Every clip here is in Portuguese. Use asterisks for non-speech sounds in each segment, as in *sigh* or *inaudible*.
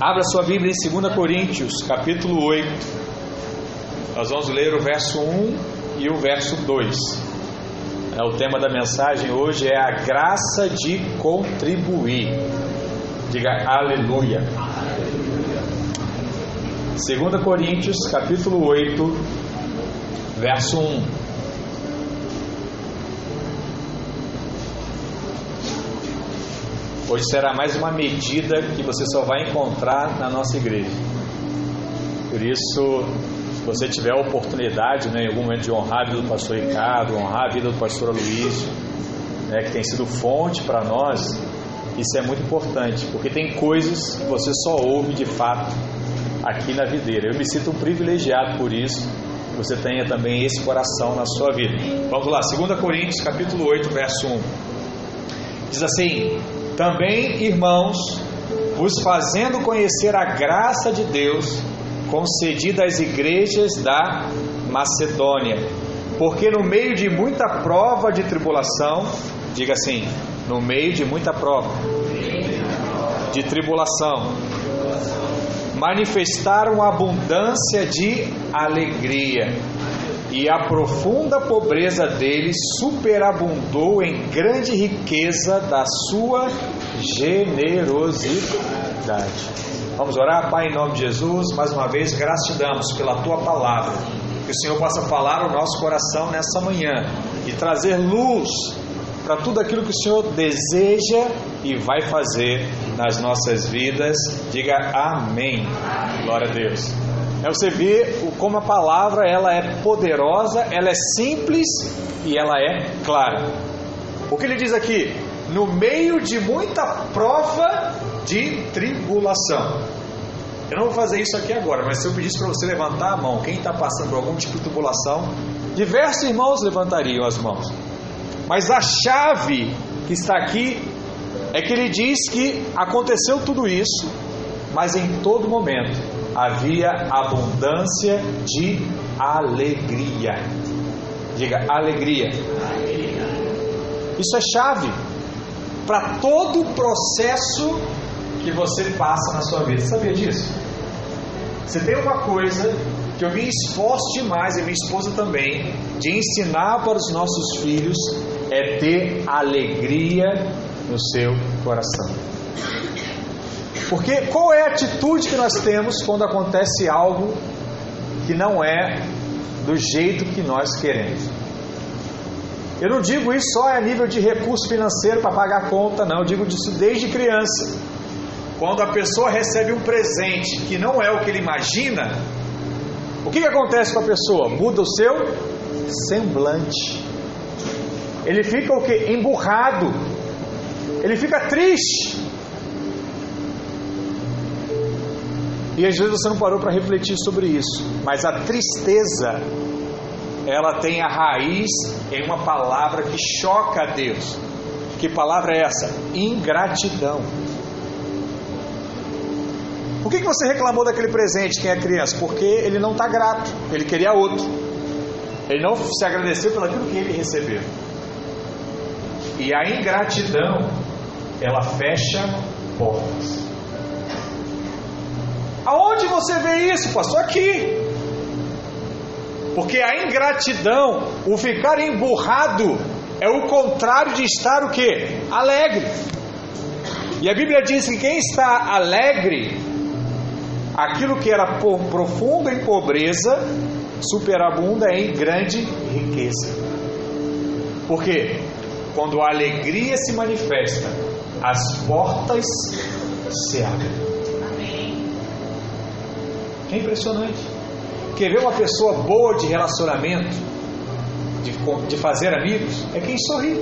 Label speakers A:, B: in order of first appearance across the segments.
A: Abra sua Bíblia em 2 Coríntios, capítulo 8. Nós vamos ler o verso 1 e o verso 2. É, o tema da mensagem hoje é a graça de contribuir. Diga aleluia. 2 Coríntios, capítulo 8, verso 1. Hoje será mais uma medida que você só vai encontrar na nossa igreja. Por isso, se você tiver a oportunidade, né, em algum momento, de honrar a vida do pastor Ricardo, honrar a vida do pastor Luiz, né, que tem sido fonte para nós, isso é muito importante, porque tem coisas que você só ouve de fato aqui na videira. Eu me sinto privilegiado por isso, que você tenha também esse coração na sua vida. Vamos lá, 2 Coríntios, capítulo 8, verso 1. Diz assim: também, irmãos, vos fazendo conhecer a graça de Deus concedida às igrejas da Macedônia, porque no meio de muita prova de tribulação, diga assim, no meio de muita prova de tribulação, manifestaram abundância de alegria e a profunda pobreza deles superabundou em grande riqueza da sua generosidade. Vamos orar, Pai, em nome de Jesus, mais uma vez, graças te damos pela tua palavra. Que o Senhor possa falar o nosso coração nessa manhã e trazer luz para tudo aquilo que o Senhor deseja e vai fazer nas nossas vidas. Diga amém. Glória a Deus. É você ver como a palavra ela é poderosa, ela é simples e ela é clara. O que ele diz aqui? No meio de muita prova de tribulação. Eu não vou fazer isso aqui agora, mas se eu pedisse para você levantar a mão, quem está passando por algum tipo de tribulação, diversos irmãos levantariam as mãos. Mas a chave que está aqui é que ele diz que aconteceu tudo isso, mas em todo momento havia abundância de alegria. Diga alegria. Isso é chave para todo o processo que você passa na sua vida. Você sabia disso? Você tem uma coisa que eu me esforço demais e minha esposa também de ensinar para os nossos filhos é ter alegria no seu coração. Porque qual é a atitude que nós temos quando acontece algo que não é do jeito que nós queremos? Eu não digo isso só a nível de recurso financeiro para pagar a conta, não. Eu digo disso desde criança. Quando a pessoa recebe um presente que não é o que ele imagina, o que, que acontece com a pessoa? Muda o seu semblante. Ele fica o que? Emburrado. Ele fica triste. E às vezes você não parou para refletir sobre isso, mas a tristeza ela tem a raiz em uma palavra que choca a Deus. Que palavra é essa? Ingratidão. Por que, que você reclamou daquele presente, quem é criança? Porque ele não está grato, ele queria outro. Ele não se agradeceu pelo que ele recebeu. E a ingratidão, ela fecha portas. Aonde você vê isso, pastor? Aqui. Porque a ingratidão, o ficar emburrado, é o contrário de estar o que? Alegre. E a Bíblia diz que quem está alegre, aquilo que era profundo em pobreza, superabunda em grande riqueza. Por quê? Quando a alegria se manifesta, as portas se abrem. É impressionante. Quer ver uma pessoa boa de relacionamento, de, de fazer amigos? É quem sorri.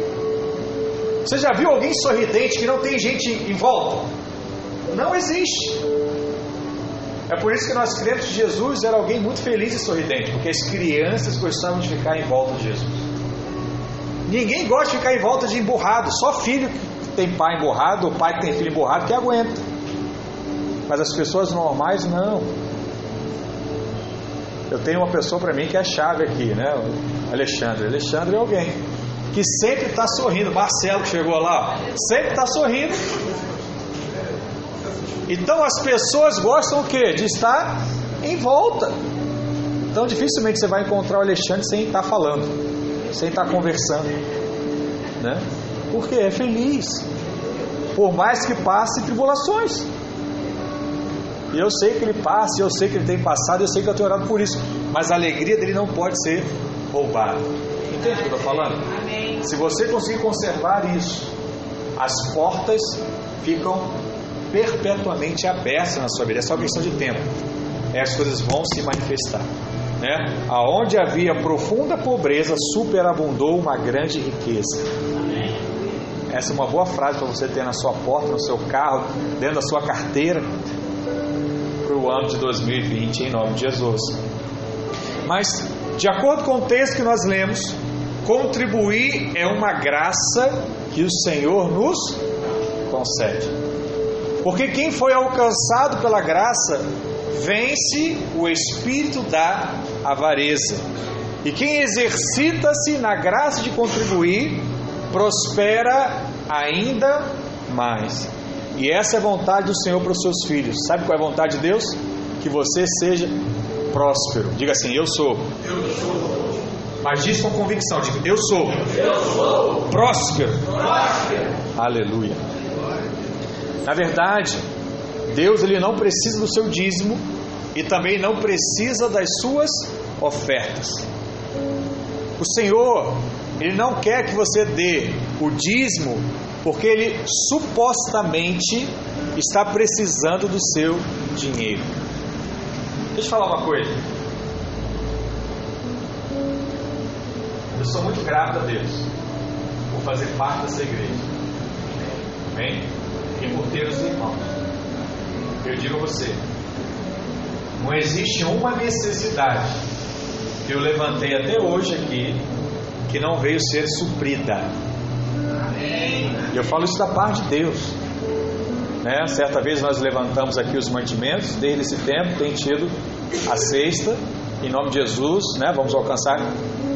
A: Você já viu alguém sorridente que não tem gente em volta? Não existe. É por isso que nós cremos que Jesus era alguém muito feliz e sorridente, porque as crianças gostavam de ficar em volta de Jesus. Ninguém gosta de ficar em volta de emburrado, só filho que tem pai emburrado ou pai que tem filho emburrado que aguenta. Mas as pessoas normais não. Eu tenho uma pessoa para mim que é a chave aqui, né? O Alexandre. Alexandre é alguém que sempre está sorrindo. Marcelo que chegou lá, sempre está sorrindo. Então as pessoas gostam o quê? De estar em volta. Então dificilmente você vai encontrar o Alexandre sem estar falando, sem estar conversando. Né? Porque é feliz. Por mais que passe tribulações. E eu sei que ele passa, eu sei que ele tem passado, eu sei que eu tenho orado por isso. Mas a alegria dele não pode ser roubada. Entende o que eu estou falando? Amém. Se você conseguir conservar isso, as portas ficam perpetuamente abertas na sua vida. É só questão de tempo. É, as coisas vão se manifestar. Né? Aonde havia profunda pobreza, superabundou uma grande riqueza. Essa é uma boa frase para você ter na sua porta, no seu carro, dentro da sua carteira para o ano de 2020, em nome de Jesus. Mas, de acordo com o texto que nós lemos, contribuir é uma graça que o Senhor nos concede. Porque quem foi alcançado pela graça vence o espírito da avareza. E quem exercita-se na graça de contribuir prospera ainda mais. E essa é a vontade do Senhor para os seus filhos. Sabe qual é a vontade de Deus? Que você seja próspero. Diga assim: Eu sou. Eu sou. Mas diz com convicção: diga, Eu sou. Eu sou. Próspero. próspero. Aleluia. Na verdade, Deus ele não precisa do seu dízimo e também não precisa das suas ofertas. O Senhor, ele não quer que você dê o dízimo porque ele supostamente está precisando do seu dinheiro. Deixa eu falar uma coisa. Eu sou muito grato a Deus por fazer parte dessa igreja. Amém? E por ter os irmãos. Eu digo a você: não existe uma necessidade que eu levantei até hoje aqui que não veio ser suprida. E eu falo isso da parte de Deus. Né? Certa vez nós levantamos aqui os mantimentos, desde esse tempo tem tido a sexta, em nome de Jesus, né? vamos alcançar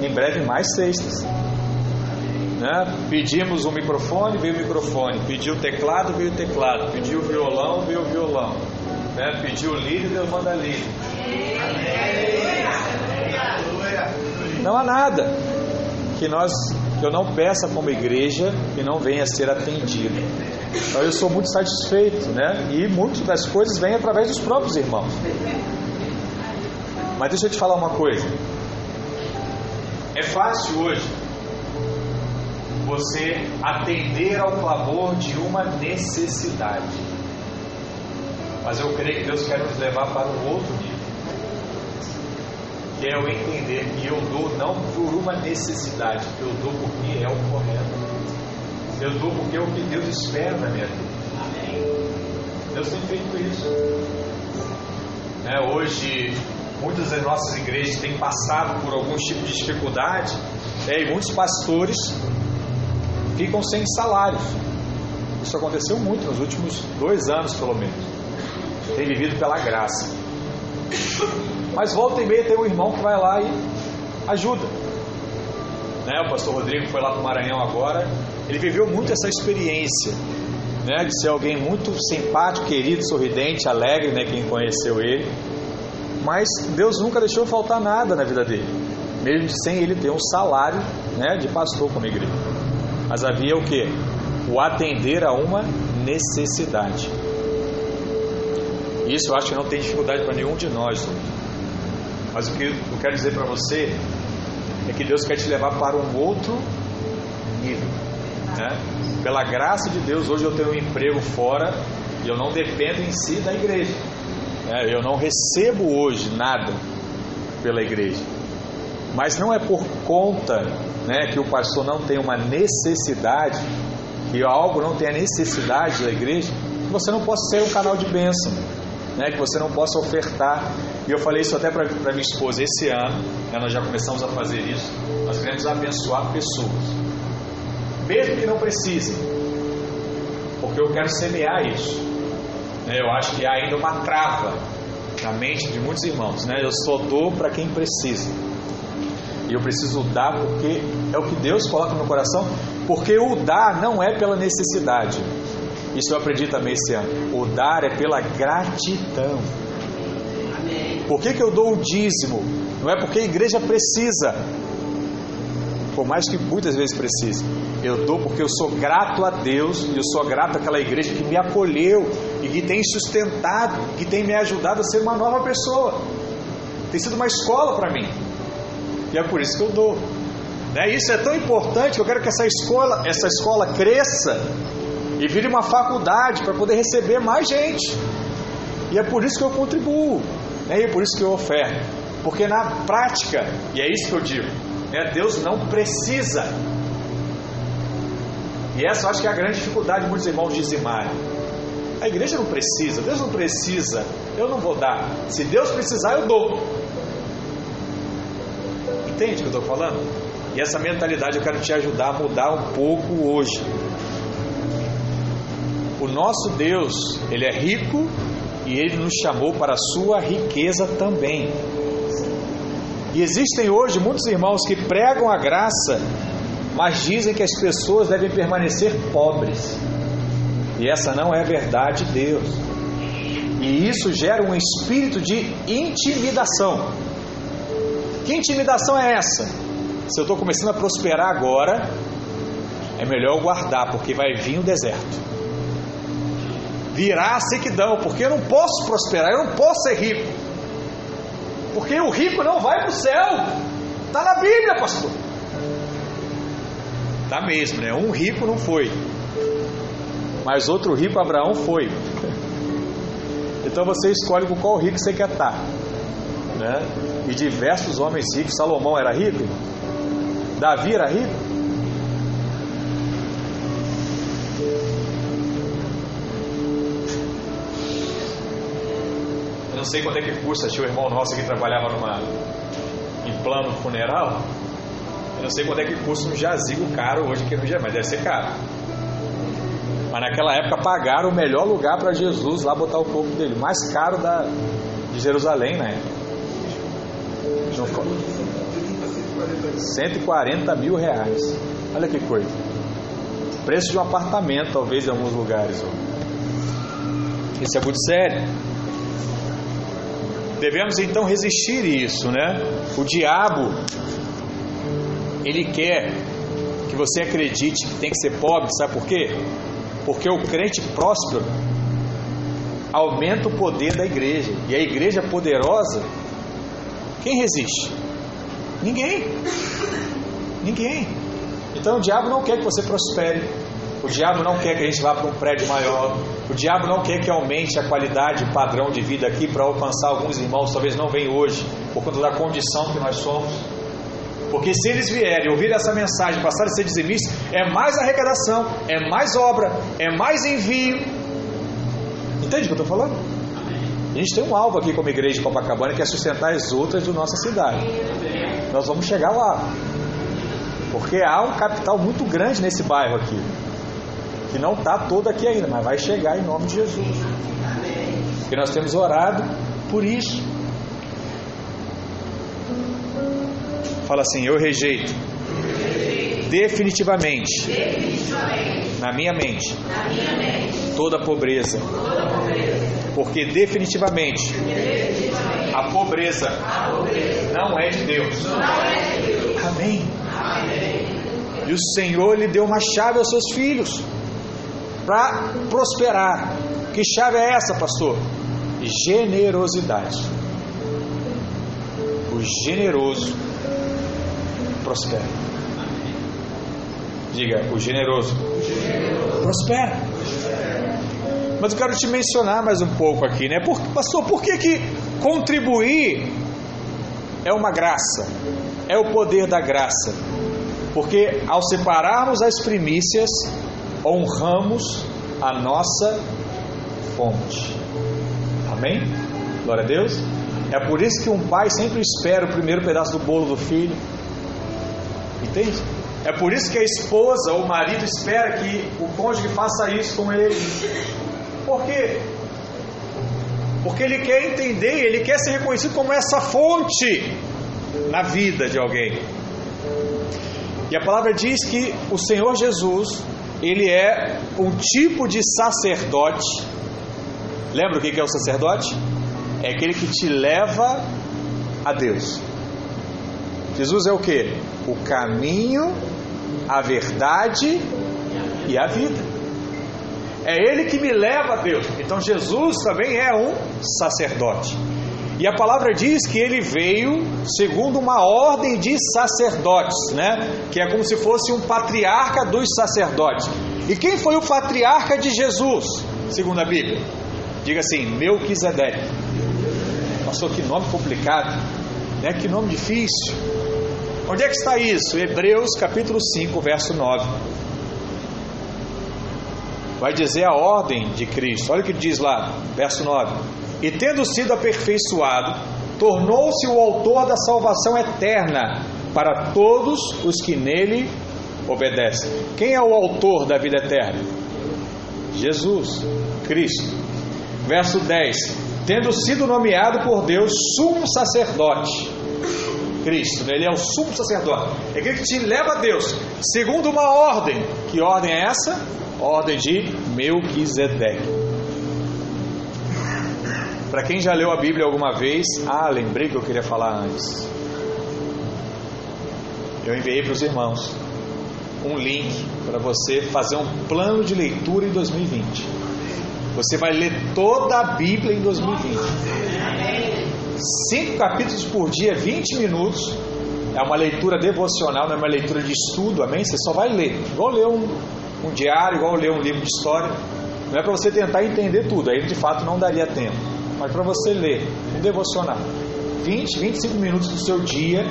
A: em breve mais sextas. Né? Pedimos um microfone, veio o microfone. Pediu teclado, veio o teclado. Pediu violão, veio o violão. Né? Pediu lírio, Deus manda lírio. Não há nada que nós eu não peça como igreja e não venha a ser atendido. Então eu sou muito satisfeito, né? E muitas das coisas vêm através dos próprios irmãos. Mas deixa eu te falar uma coisa. É fácil hoje você atender ao clamor de uma necessidade. Mas eu creio que Deus quer nos levar para um outro que é eu entender que eu dou não por uma necessidade, eu dou porque é o correto. Eu dou porque é o que Deus espera da minha vida. Amém. Deus tem feito isso. É, hoje, muitas das nossas igrejas têm passado por algum tipo de dificuldade é, e muitos pastores ficam sem salários. Isso aconteceu muito nos últimos dois anos, pelo menos. Tem vivido pela graça. Mas volta e meia tem um irmão que vai lá e ajuda. Né? O pastor Rodrigo foi lá para o Maranhão agora. Ele viveu muito essa experiência né? de ser alguém muito simpático, querido, sorridente, alegre, né? quem conheceu ele. Mas Deus nunca deixou faltar nada na vida dele, mesmo sem ele ter um salário né? de pastor como igreja. Mas havia o que? O atender a uma necessidade. Isso eu acho que não tem dificuldade para nenhum de nós. Mas o que eu quero dizer para você é que Deus quer te levar para um outro nível. Né? Pela graça de Deus, hoje eu tenho um emprego fora e eu não dependo em si da igreja. Né? Eu não recebo hoje nada pela igreja. Mas não é por conta né, que o pastor não tem uma necessidade, que algo não tenha necessidade da igreja, que você não possa ser um canal de bênção né, que você não possa ofertar. E eu falei isso até para minha esposa esse ano, né, nós já começamos a fazer isso. Nós queremos abençoar pessoas, mesmo que não precisem, porque eu quero semear isso. Né, eu acho que há ainda uma trava na mente de muitos irmãos. Né, eu só dou para quem precisa. E eu preciso dar porque é o que Deus coloca no coração, porque o dar não é pela necessidade. Isso eu aprendi também esse ano. O dar é pela gratidão. Por que, que eu dou o dízimo? Não é porque a igreja precisa, por mais que muitas vezes precise. Eu dou porque eu sou grato a Deus e eu sou grato àquela igreja que me acolheu e que tem sustentado, que tem me ajudado a ser uma nova pessoa. Tem sido uma escola para mim. E é por isso que eu dou. Né? Isso é tão importante que eu quero que essa escola, essa escola cresça e vire uma faculdade para poder receber mais gente. E é por isso que eu contribuo. E é por isso que eu oferto. Porque na prática, e é isso que eu digo, né? Deus não precisa. E essa eu acho que é a grande dificuldade de muitos irmãos dizimarem. A igreja não precisa, Deus não precisa, eu não vou dar. Se Deus precisar, eu dou. Entende o que eu estou falando? E essa mentalidade eu quero te ajudar a mudar um pouco hoje. O nosso Deus, Ele é rico e Ele nos chamou para a sua riqueza também. E existem hoje muitos irmãos que pregam a graça, mas dizem que as pessoas devem permanecer pobres. E essa não é a verdade de Deus. E isso gera um espírito de intimidação. Que intimidação é essa? Se eu estou começando a prosperar agora, é melhor guardar, porque vai vir o deserto. Virá a sequidão, porque eu não posso prosperar, eu não posso ser rico. Porque o rico não vai para o céu. Está na Bíblia, pastor. Está mesmo, né? Um rico não foi. Mas outro rico, Abraão, foi. *laughs* Então você escolhe com qual rico você quer estar. Né? E diversos homens ricos. Salomão era rico? Davi era rico? Não sei quanto é que custa. Tinha um irmão nosso que trabalhava numa, em plano funeral. Eu não sei quanto é que custa um jazigo caro hoje aqui no dia, mas deve ser caro. Mas naquela época pagaram o melhor lugar para Jesus lá botar o corpo dele, mais caro da, de Jerusalém na época. 140 mil reais. Olha que coisa. Preço de um apartamento, talvez, em alguns lugares. Isso é muito sério. Devemos então resistir isso, né? O diabo, ele quer que você acredite que tem que ser pobre, sabe por quê? Porque o crente próspero aumenta o poder da igreja. E a igreja poderosa, quem resiste? Ninguém. Ninguém. Então o diabo não quer que você prospere. O diabo não quer que a gente vá para um prédio maior. O diabo não quer que aumente a qualidade, o padrão de vida aqui para alcançar alguns irmãos, talvez não venham hoje, por conta da condição que nós somos. Porque se eles vierem ouvir essa mensagem, passarem a ser dizimistas, é mais arrecadação, é mais obra, é mais envio. Entende o que eu estou falando? A gente tem um alvo aqui como igreja de Copacabana que é sustentar as outras da nossa cidade. Nós vamos chegar lá. Porque há um capital muito grande nesse bairro aqui. Que não está todo aqui ainda, mas vai chegar em nome de Jesus. Porque nós temos orado por isso. Fala assim: Eu rejeito definitivamente, na, minha mente, toda pobreza. Porque definitivamente, a, pobreza não é de Deus. Amém. E o Senhor lhe deu uma chave aos seus filhos para prosperar. Que chave é essa, pastor? Generosidade. O generoso prospera. Diga, o generoso, prospera. Mas eu quero te mencionar mais um pouco aqui, né? Por, pastor, por que, que contribuir é uma graça? É o poder da graça. Porque ao separarmos as primícias, honramos a nossa fonte. Amém? Glória a Deus. É por isso que um pai sempre espera o primeiro pedaço do bolo do filho. Entende? É por isso que a esposa ou o marido espera que o cônjuge faça isso com ele. Por quê? Porque ele quer entender, ele quer ser reconhecido como essa fonte na vida de alguém. E a palavra diz que o Senhor Jesus ele é um tipo de sacerdote. Lembra o que é o sacerdote? É aquele que te leva a Deus. Jesus é o que? O caminho, a verdade e a vida. É Ele que me leva a Deus. Então Jesus também é um sacerdote. E a palavra diz que ele veio segundo uma ordem de sacerdotes, né? Que é como se fosse um patriarca dos sacerdotes. E quem foi o patriarca de Jesus, segundo a Bíblia? Diga assim, Melquisedeque. Pastor, que nome complicado, né? Que nome difícil. Onde é que está isso? Hebreus capítulo 5, verso 9 vai dizer a ordem de Cristo. Olha o que diz lá, verso 9: E tendo sido aperfeiçoado, tornou-se o autor da salvação eterna para todos os que nele obedecem. Quem é o autor da vida eterna? Jesus, Cristo. Verso 10: Tendo sido nomeado por Deus sumo sacerdote. Cristo, ele é o sumo sacerdote, é aquele que te leva a Deus, segundo uma ordem. Que ordem é essa? ordem de Melquisedeque. Para quem já leu a Bíblia alguma vez, ah, lembrei que eu queria falar antes. Eu enviei para os irmãos um link para você fazer um plano de leitura em 2020. Você vai ler toda a Bíblia em 2020. Cinco capítulos por dia, 20 minutos. É uma leitura devocional, não é uma leitura de estudo, amém? Você só vai ler. Igual ler um, um diário, igual ler um livro de história. Não é para você tentar entender tudo, aí de fato não daria tempo. Mas para você ler um devocional, 20, 25 minutos do seu dia,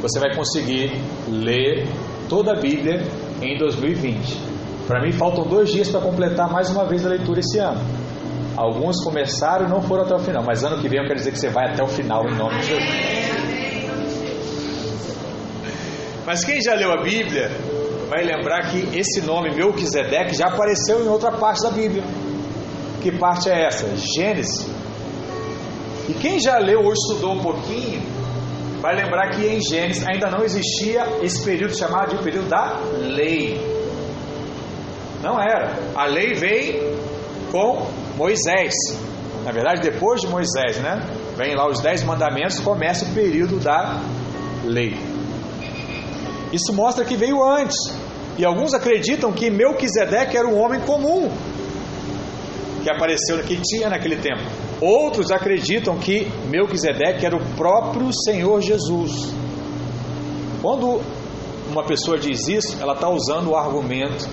A: você vai conseguir ler toda a Bíblia em 2020. Para mim, faltam dois dias para completar mais uma vez a leitura esse ano. Alguns começaram e não foram até o final, mas ano que vem eu quero dizer que você vai até o final em nome de Jesus. Mas quem já leu a Bíblia vai lembrar que esse nome Melquisedeque já apareceu em outra parte da Bíblia. Que parte é essa? Gênesis. E quem já leu ou estudou um pouquinho, vai lembrar que em Gênesis ainda não existia esse período chamado de período da lei. Não era. A lei veio com Moisés. Na verdade, depois de Moisés, né? Vem lá os dez mandamentos, começa o período da lei. Isso mostra que veio antes. E alguns acreditam que Melquisedeque era um homem comum que apareceu, que tinha naquele tempo. Outros acreditam que Melquisedeque era o próprio Senhor Jesus. Quando uma pessoa diz isso, ela está usando o argumento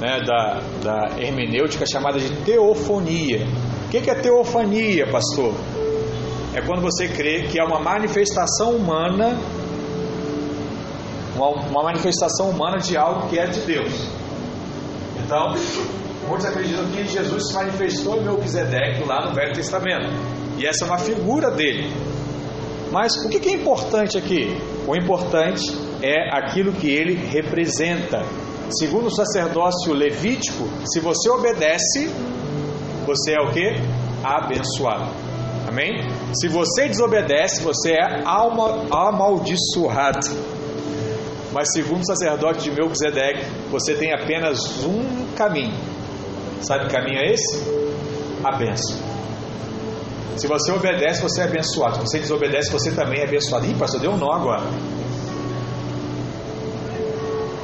A: né, da, da hermenêutica chamada de teofonia. O que é teofania, pastor? É quando você crê que é uma manifestação humana uma, uma manifestação humana de algo que é de Deus. Então, muitos acreditam que Jesus se manifestou em Melquisedeque lá no Velho Testamento. E essa é uma figura dele. Mas o que é importante aqui? O importante é aquilo que ele representa. Segundo o sacerdócio levítico, se você obedece, você é o que? Abençoado. Amém? Se você desobedece, você é alma, amaldiçoado. Mas segundo o sacerdote de Melquisedeque, você tem apenas um caminho. Sabe que caminho é esse? A bênção. Se você obedece, você é abençoado. Se você desobedece, você também é abençoado. Ih, pastor, deu um nó agora.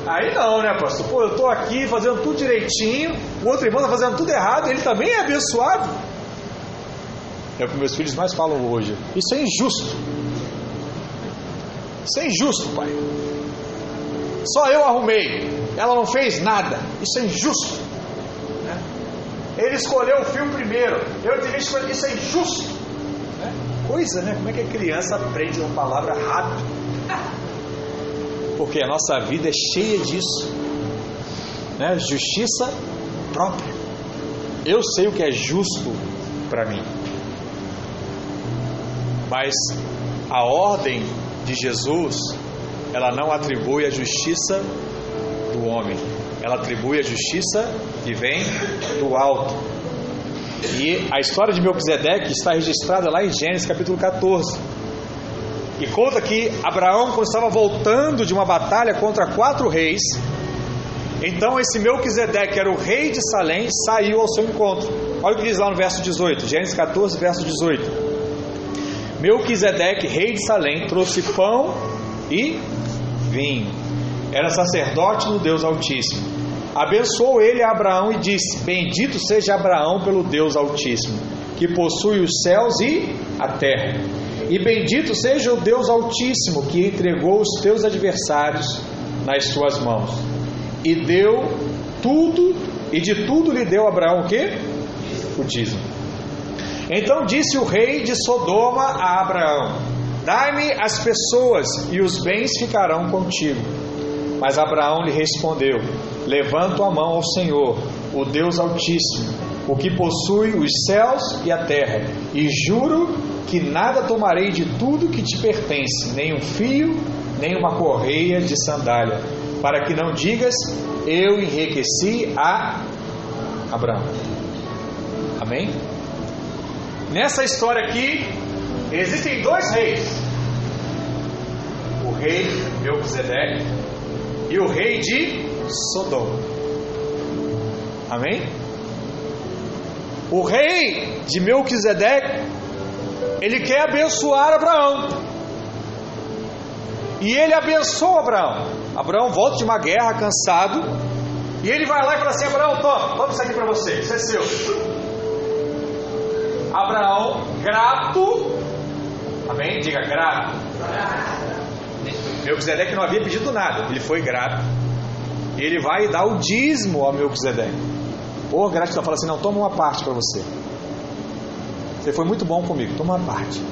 A: Aí não, né, pastor? Pô, eu estou aqui fazendo tudo direitinho, o outro irmão está fazendo tudo errado, ele também é abençoado. É o que meus filhos mais falam hoje. Isso é injusto. Isso é injusto, pai. Só eu arrumei. Ela não fez nada. Isso é injusto. Ele escolheu o fio primeiro. Eu tive que. Isso é injusto. Né? Coisa, né? Como é que a criança aprende uma palavra rápido? Porque a nossa vida é cheia disso. Né? Justiça própria. Eu sei o que é justo para mim. Mas a ordem de Jesus ela não atribui a justiça do homem, ela atribui a justiça que vem do alto. E a história de Melquisedeque está registrada lá em Gênesis capítulo 14. E conta que Abraão, quando estava voltando de uma batalha contra quatro reis, Então esse Melquisedeque, que era o rei de Salém, saiu ao seu encontro. Olha o que diz lá no verso 18, Gênesis 14, verso 18. Melquisedeque, rei de Salém, trouxe pão e vinho. Era sacerdote do Deus Altíssimo. Abençoou ele Abraão e disse: Bendito seja Abraão pelo Deus Altíssimo, que possui os céus e a terra. E bendito seja o Deus Altíssimo, que entregou os teus adversários nas suas mãos. E deu tudo, e de tudo lhe deu Abraão o quê? O dízimo. Então disse o rei de Sodoma a Abraão: Dai-me as pessoas, e os bens ficarão contigo. Mas Abraão lhe respondeu: Levanto a mão ao Senhor, o Deus Altíssimo, o que possui os céus e a terra, e juro que nada tomarei de tudo que te pertence, nem um fio, nem uma correia de sandália, para que não digas: Eu enriqueci a Abraão. Amém? Nessa história aqui, existem dois reis: o rei Melquisedeque e o rei de Sodoma. Amém? O rei de Melquisedeque, ele quer abençoar Abraão. E ele abençoa Abraão. Abraão volta de uma guerra cansado. E ele vai lá e fala assim: Abraão, toma, toma isso aqui para você, isso é seu. Abraão, grato. Amém? Diga grato. Melquisedeque não havia pedido nada, ele foi grato. Ele vai dar o dízimo ao Melquisedeque. Por gratidão, fala assim: não, toma uma parte para você. Você foi muito bom comigo, toma uma parte.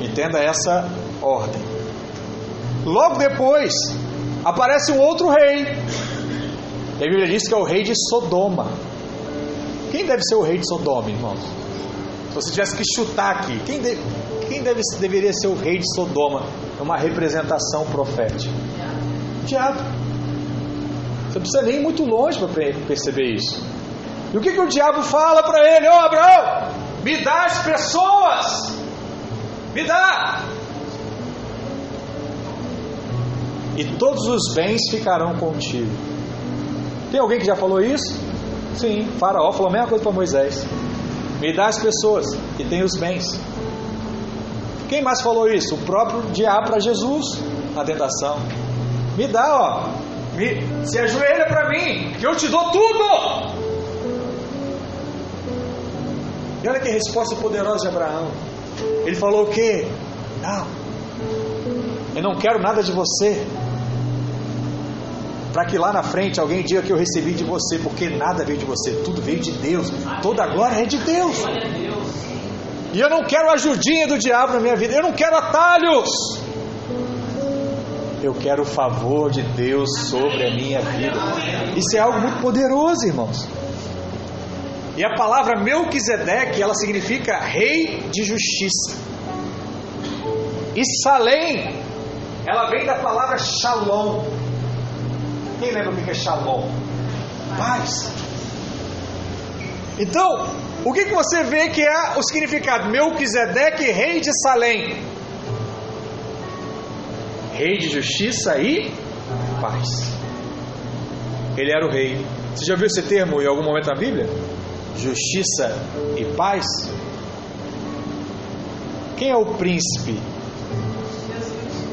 A: Entenda essa ordem. Logo depois, aparece um outro rei. E a Bíblia diz que é o rei de Sodoma. Quem deve ser o rei de Sodoma, irmãos? Se você tivesse que chutar aqui, quem, de, quem deve, deveria ser o rei de Sodoma? É uma representação profética. Diabo. Você não precisa nem ir muito longe para perceber isso. E o que, que o diabo fala para ele? Ô oh, Abraão, me dá as pessoas, me dá. E todos os bens ficarão contigo. Tem alguém que já falou isso? Sim, Faraó falou a mesma coisa para Moisés. Me dá as pessoas e tem os bens. Quem mais falou isso? O próprio diabo para Jesus na tentação. Me dá, ó. Me, se ajoelha para mim, que eu te dou tudo. E olha que resposta poderosa de Abraão. Ele falou o quê? Não. Eu não quero nada de você. Para que lá na frente alguém diga que eu recebi de você, porque nada veio de você, tudo veio de Deus. Toda glória é de Deus. E eu não quero ajudinha do diabo na minha vida. Eu não quero atalhos. Eu quero o favor de Deus sobre a minha vida. Isso é algo muito poderoso, irmãos. E a palavra Melquisedeque, ela significa rei de justiça. E Salém, ela vem da palavra Shalom. Quem lembra o que é Shalom? Paz. Então, o que, que você vê que é o significado? Melquisedeque, rei de Salém. Rei de justiça e paz. Ele era o rei. Você já viu esse termo em algum momento na Bíblia? Justiça e paz? Quem é o príncipe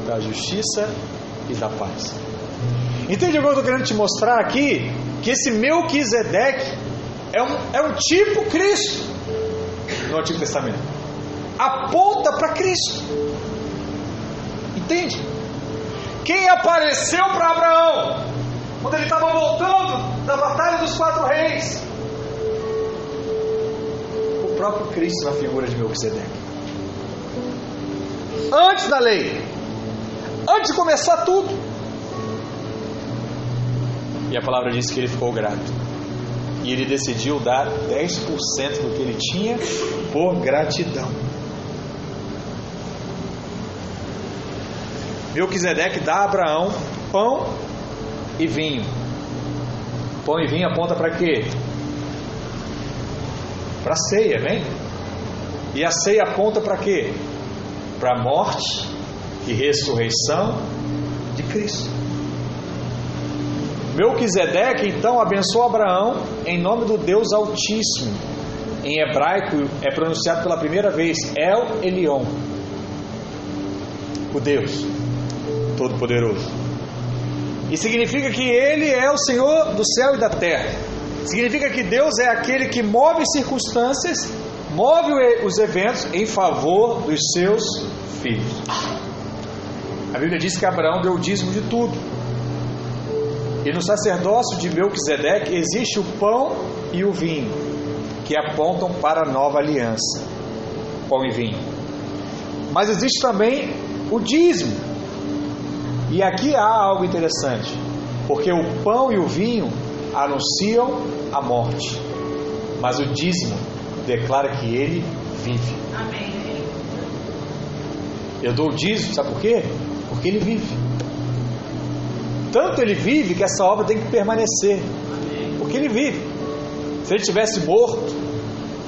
A: da justiça e da paz? Entende o que eu estou querendo te mostrar aqui? Que esse Melquisedeque é um, é um tipo Cristo no Antigo Testamento. Aponta para Cristo. Entende? Quem apareceu para Abraão quando ele estava voltando da Batalha dos Quatro Reis? O próprio Cristo na figura de Melquisedeque. Antes da lei, antes de começar tudo. E a palavra diz que ele ficou grato e ele decidiu dar 10% do que ele tinha por gratidão. Melquisedeque dá a Abraão pão e vinho. Pão e vinho aponta para quê? Para ceia, amém? E a ceia aponta para quê? Para a morte e ressurreição de Cristo. Melquisedeque então abençoou Abraão em nome do Deus Altíssimo. Em hebraico é pronunciado pela primeira vez El Elion, o Deus Todo-Poderoso. E significa que Ele é o Senhor do céu e da terra. Significa que Deus é aquele que move circunstâncias, move os eventos em favor dos seus filhos. A Bíblia diz que Abraão deu o dízimo de tudo. E no sacerdócio de Melquisedeque existe o pão e o vinho, que apontam para a nova aliança. Pão e vinho. Mas existe também o dízimo. E aqui há algo interessante, porque o pão e o vinho anunciam a morte, mas o dízimo declara que ele vive. Amém. Eu dou o dízimo, sabe por quê? Porque ele vive. Tanto ele vive que essa obra tem que permanecer. Porque ele vive. Se ele tivesse morto,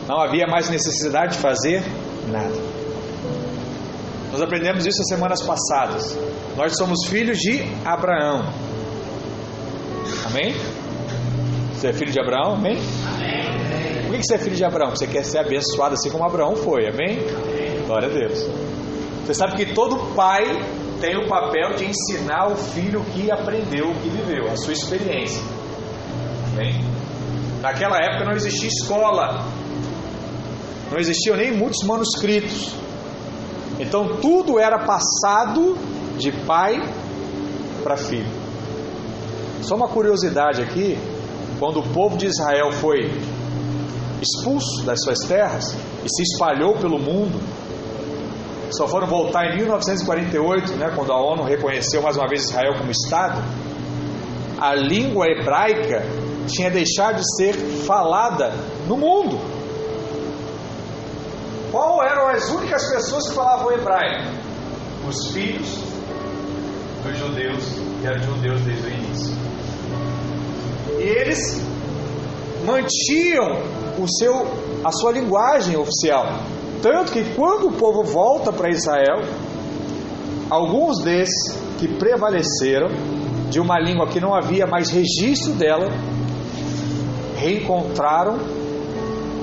A: não havia mais necessidade de fazer nada. Nós aprendemos isso as semanas passadas. Nós somos filhos de Abraão. Amém? Você é filho de Abraão? Amém? Amém. Por que você é filho de Abraão? Você quer ser abençoado assim como Abraão foi. Amém? Amém. Glória a Deus. Você sabe que todo pai tem o papel de ensinar o filho o que aprendeu, o que viveu, a sua experiência. Amém? Naquela época não existia escola, não existiam nem muitos manuscritos. Então tudo era passado de pai para filho. Só uma curiosidade aqui: quando o povo de Israel foi expulso das suas terras e se espalhou pelo mundo, só foram voltar em 1948, né, quando a ONU reconheceu mais uma vez Israel como Estado. A língua hebraica tinha deixado de ser falada no mundo. Qual eram as únicas pessoas que falavam hebraico? Os filhos dos judeus, que eram judeus desde o início. E eles mantinham o seu, a sua linguagem oficial. Tanto que quando o povo volta para Israel, alguns desses que prevaleceram de uma língua que não havia mais registro dela, reencontraram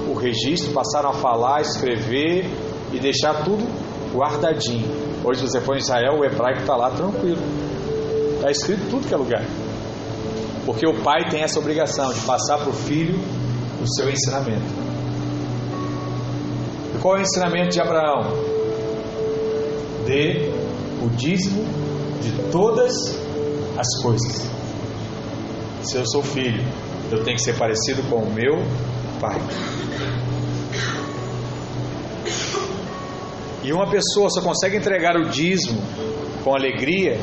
A: o registro, passaram a falar, escrever e deixar tudo guardadinho. Hoje você for em Israel, o hebraico está lá tranquilo. Está escrito tudo que é lugar. Porque o pai tem essa obrigação de passar para o filho o seu ensinamento. Qual é o ensinamento de Abraão? Dê o dízimo de todas as coisas. Se eu sou filho, eu tenho que ser parecido com o meu pai. E uma pessoa só consegue entregar o dízimo com alegria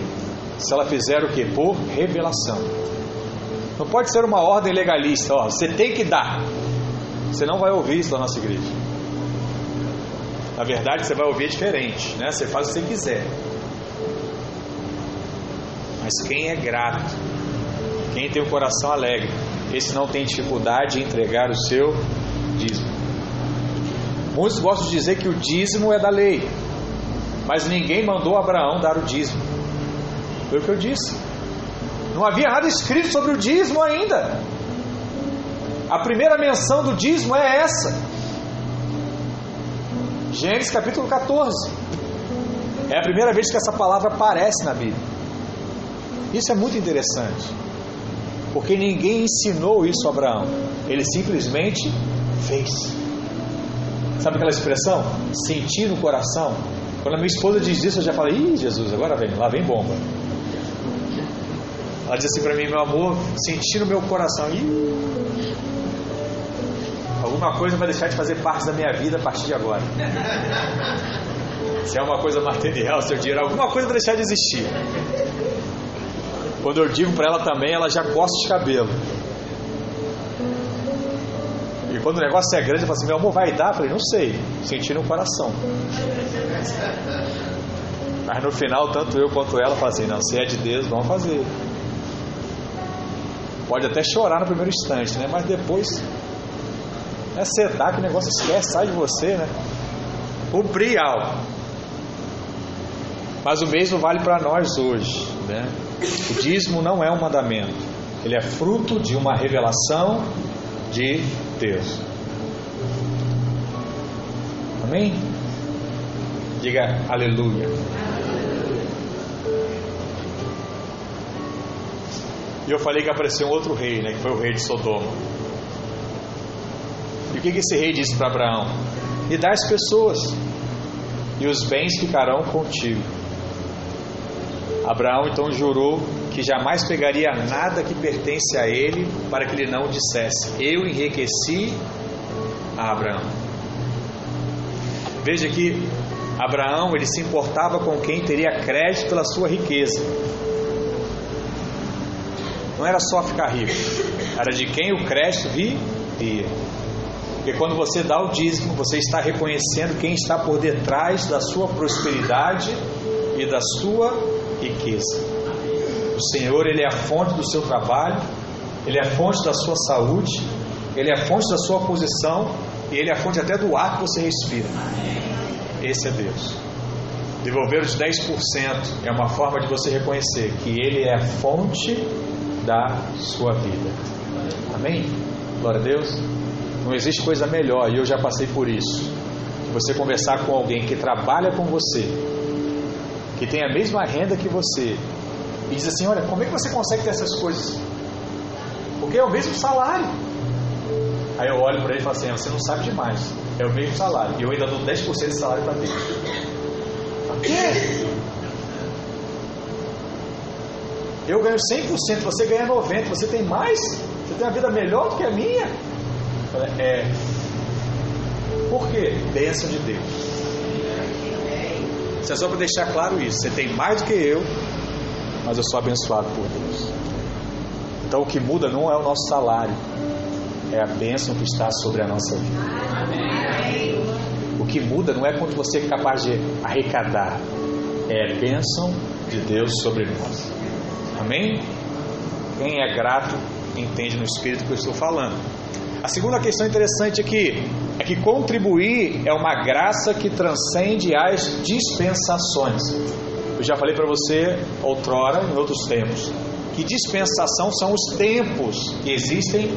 A: se ela fizer o que? Por revelação. Não pode ser uma ordem legalista, ó, você tem que dar. Você não vai ouvir isso da nossa igreja. Na verdade, você vai ouvir diferente, né? Você faz o que você quiser. Mas quem é grato, quem tem o coração alegre, esse não tem dificuldade em entregar o seu dízimo. Muitos gostam de dizer que o dízimo é da lei, mas ninguém mandou Abraão dar o dízimo. Foi o que eu disse. Não havia nada escrito sobre o dízimo ainda. A primeira menção do dízimo é essa. Gênesis capítulo 14. É a primeira vez que essa palavra aparece na Bíblia. Isso é muito interessante. Porque ninguém ensinou isso a Abraão. Ele simplesmente fez. Sabe aquela expressão? Sentir no coração. Quando a minha esposa diz isso, eu já falei: Ih, Jesus, agora vem, lá vem bomba. Ela diz assim para mim: Meu amor, senti no meu coração. Ih, alguma coisa vai deixar de fazer parte da minha vida a partir de agora. Se é uma coisa material, seu dinheiro, alguma coisa vai deixar de existir. Quando eu digo para ela também, ela já gosta de cabelo. Quando o negócio é grande, eu falo assim: meu amor, vai dar? Eu falei: não sei, senti no coração. Mas no final, tanto eu quanto ela fazem: assim, não, se é de Deus, vamos fazer. Pode até chorar no primeiro instante, né? Mas depois é sedar que o negócio esquece, sai de você, né? Cumprir algo. Mas o mesmo vale para nós hoje, né? O dízimo não é um mandamento, Ele é fruto de uma revelação de Deus. Amém? Diga aleluia. E eu falei que apareceu um outro rei, né, que foi o rei de Sodoma. E o que, que esse rei disse para Abraão? Me dá as pessoas, e os bens ficarão contigo. Abraão então jurou que jamais pegaria nada que pertence a ele para que ele não dissesse: Eu enriqueci a Abraão. Veja que Abraão ele se importava com quem teria crédito pela sua riqueza. Não era só ficar rico, era de quem o crédito viria. Porque quando você dá o dízimo, você está reconhecendo quem está por detrás da sua prosperidade e da sua riqueza. O Senhor, Ele é a fonte do seu trabalho, Ele é a fonte da sua saúde, Ele é a fonte da sua posição e Ele é a fonte até do ar que você respira. Esse é Deus. Devolver os 10% é uma forma de você reconhecer que Ele é a fonte da sua vida. Amém? Glória a Deus. Não existe coisa melhor, e eu já passei por isso. Você conversar com alguém que trabalha com você, que tem a mesma renda que você, e diz assim: Olha, como é que você consegue ter essas coisas? Porque é o mesmo salário. Aí eu olho para ele e falo assim: Você não sabe demais, é o mesmo salário, e eu ainda dou 10% de salário para Deus. Por quê? Eu ganho 100%, você ganha 90%, você tem mais? Você tem uma vida melhor do que a minha? É. Por quê? Bênção de Deus. Isso é só para deixar claro isso. Você tem mais do que eu, mas eu sou abençoado por Deus. Então o que muda não é o nosso salário, é a bênção que está sobre a nossa vida. O que muda não é quanto você é capaz de arrecadar, é a bênção de Deus sobre nós. Amém? Quem é grato entende no espírito que eu estou falando. A segunda questão interessante aqui é que contribuir é uma graça que transcende as dispensações. Eu já falei para você outrora, em outros tempos, que dispensação são os tempos que existem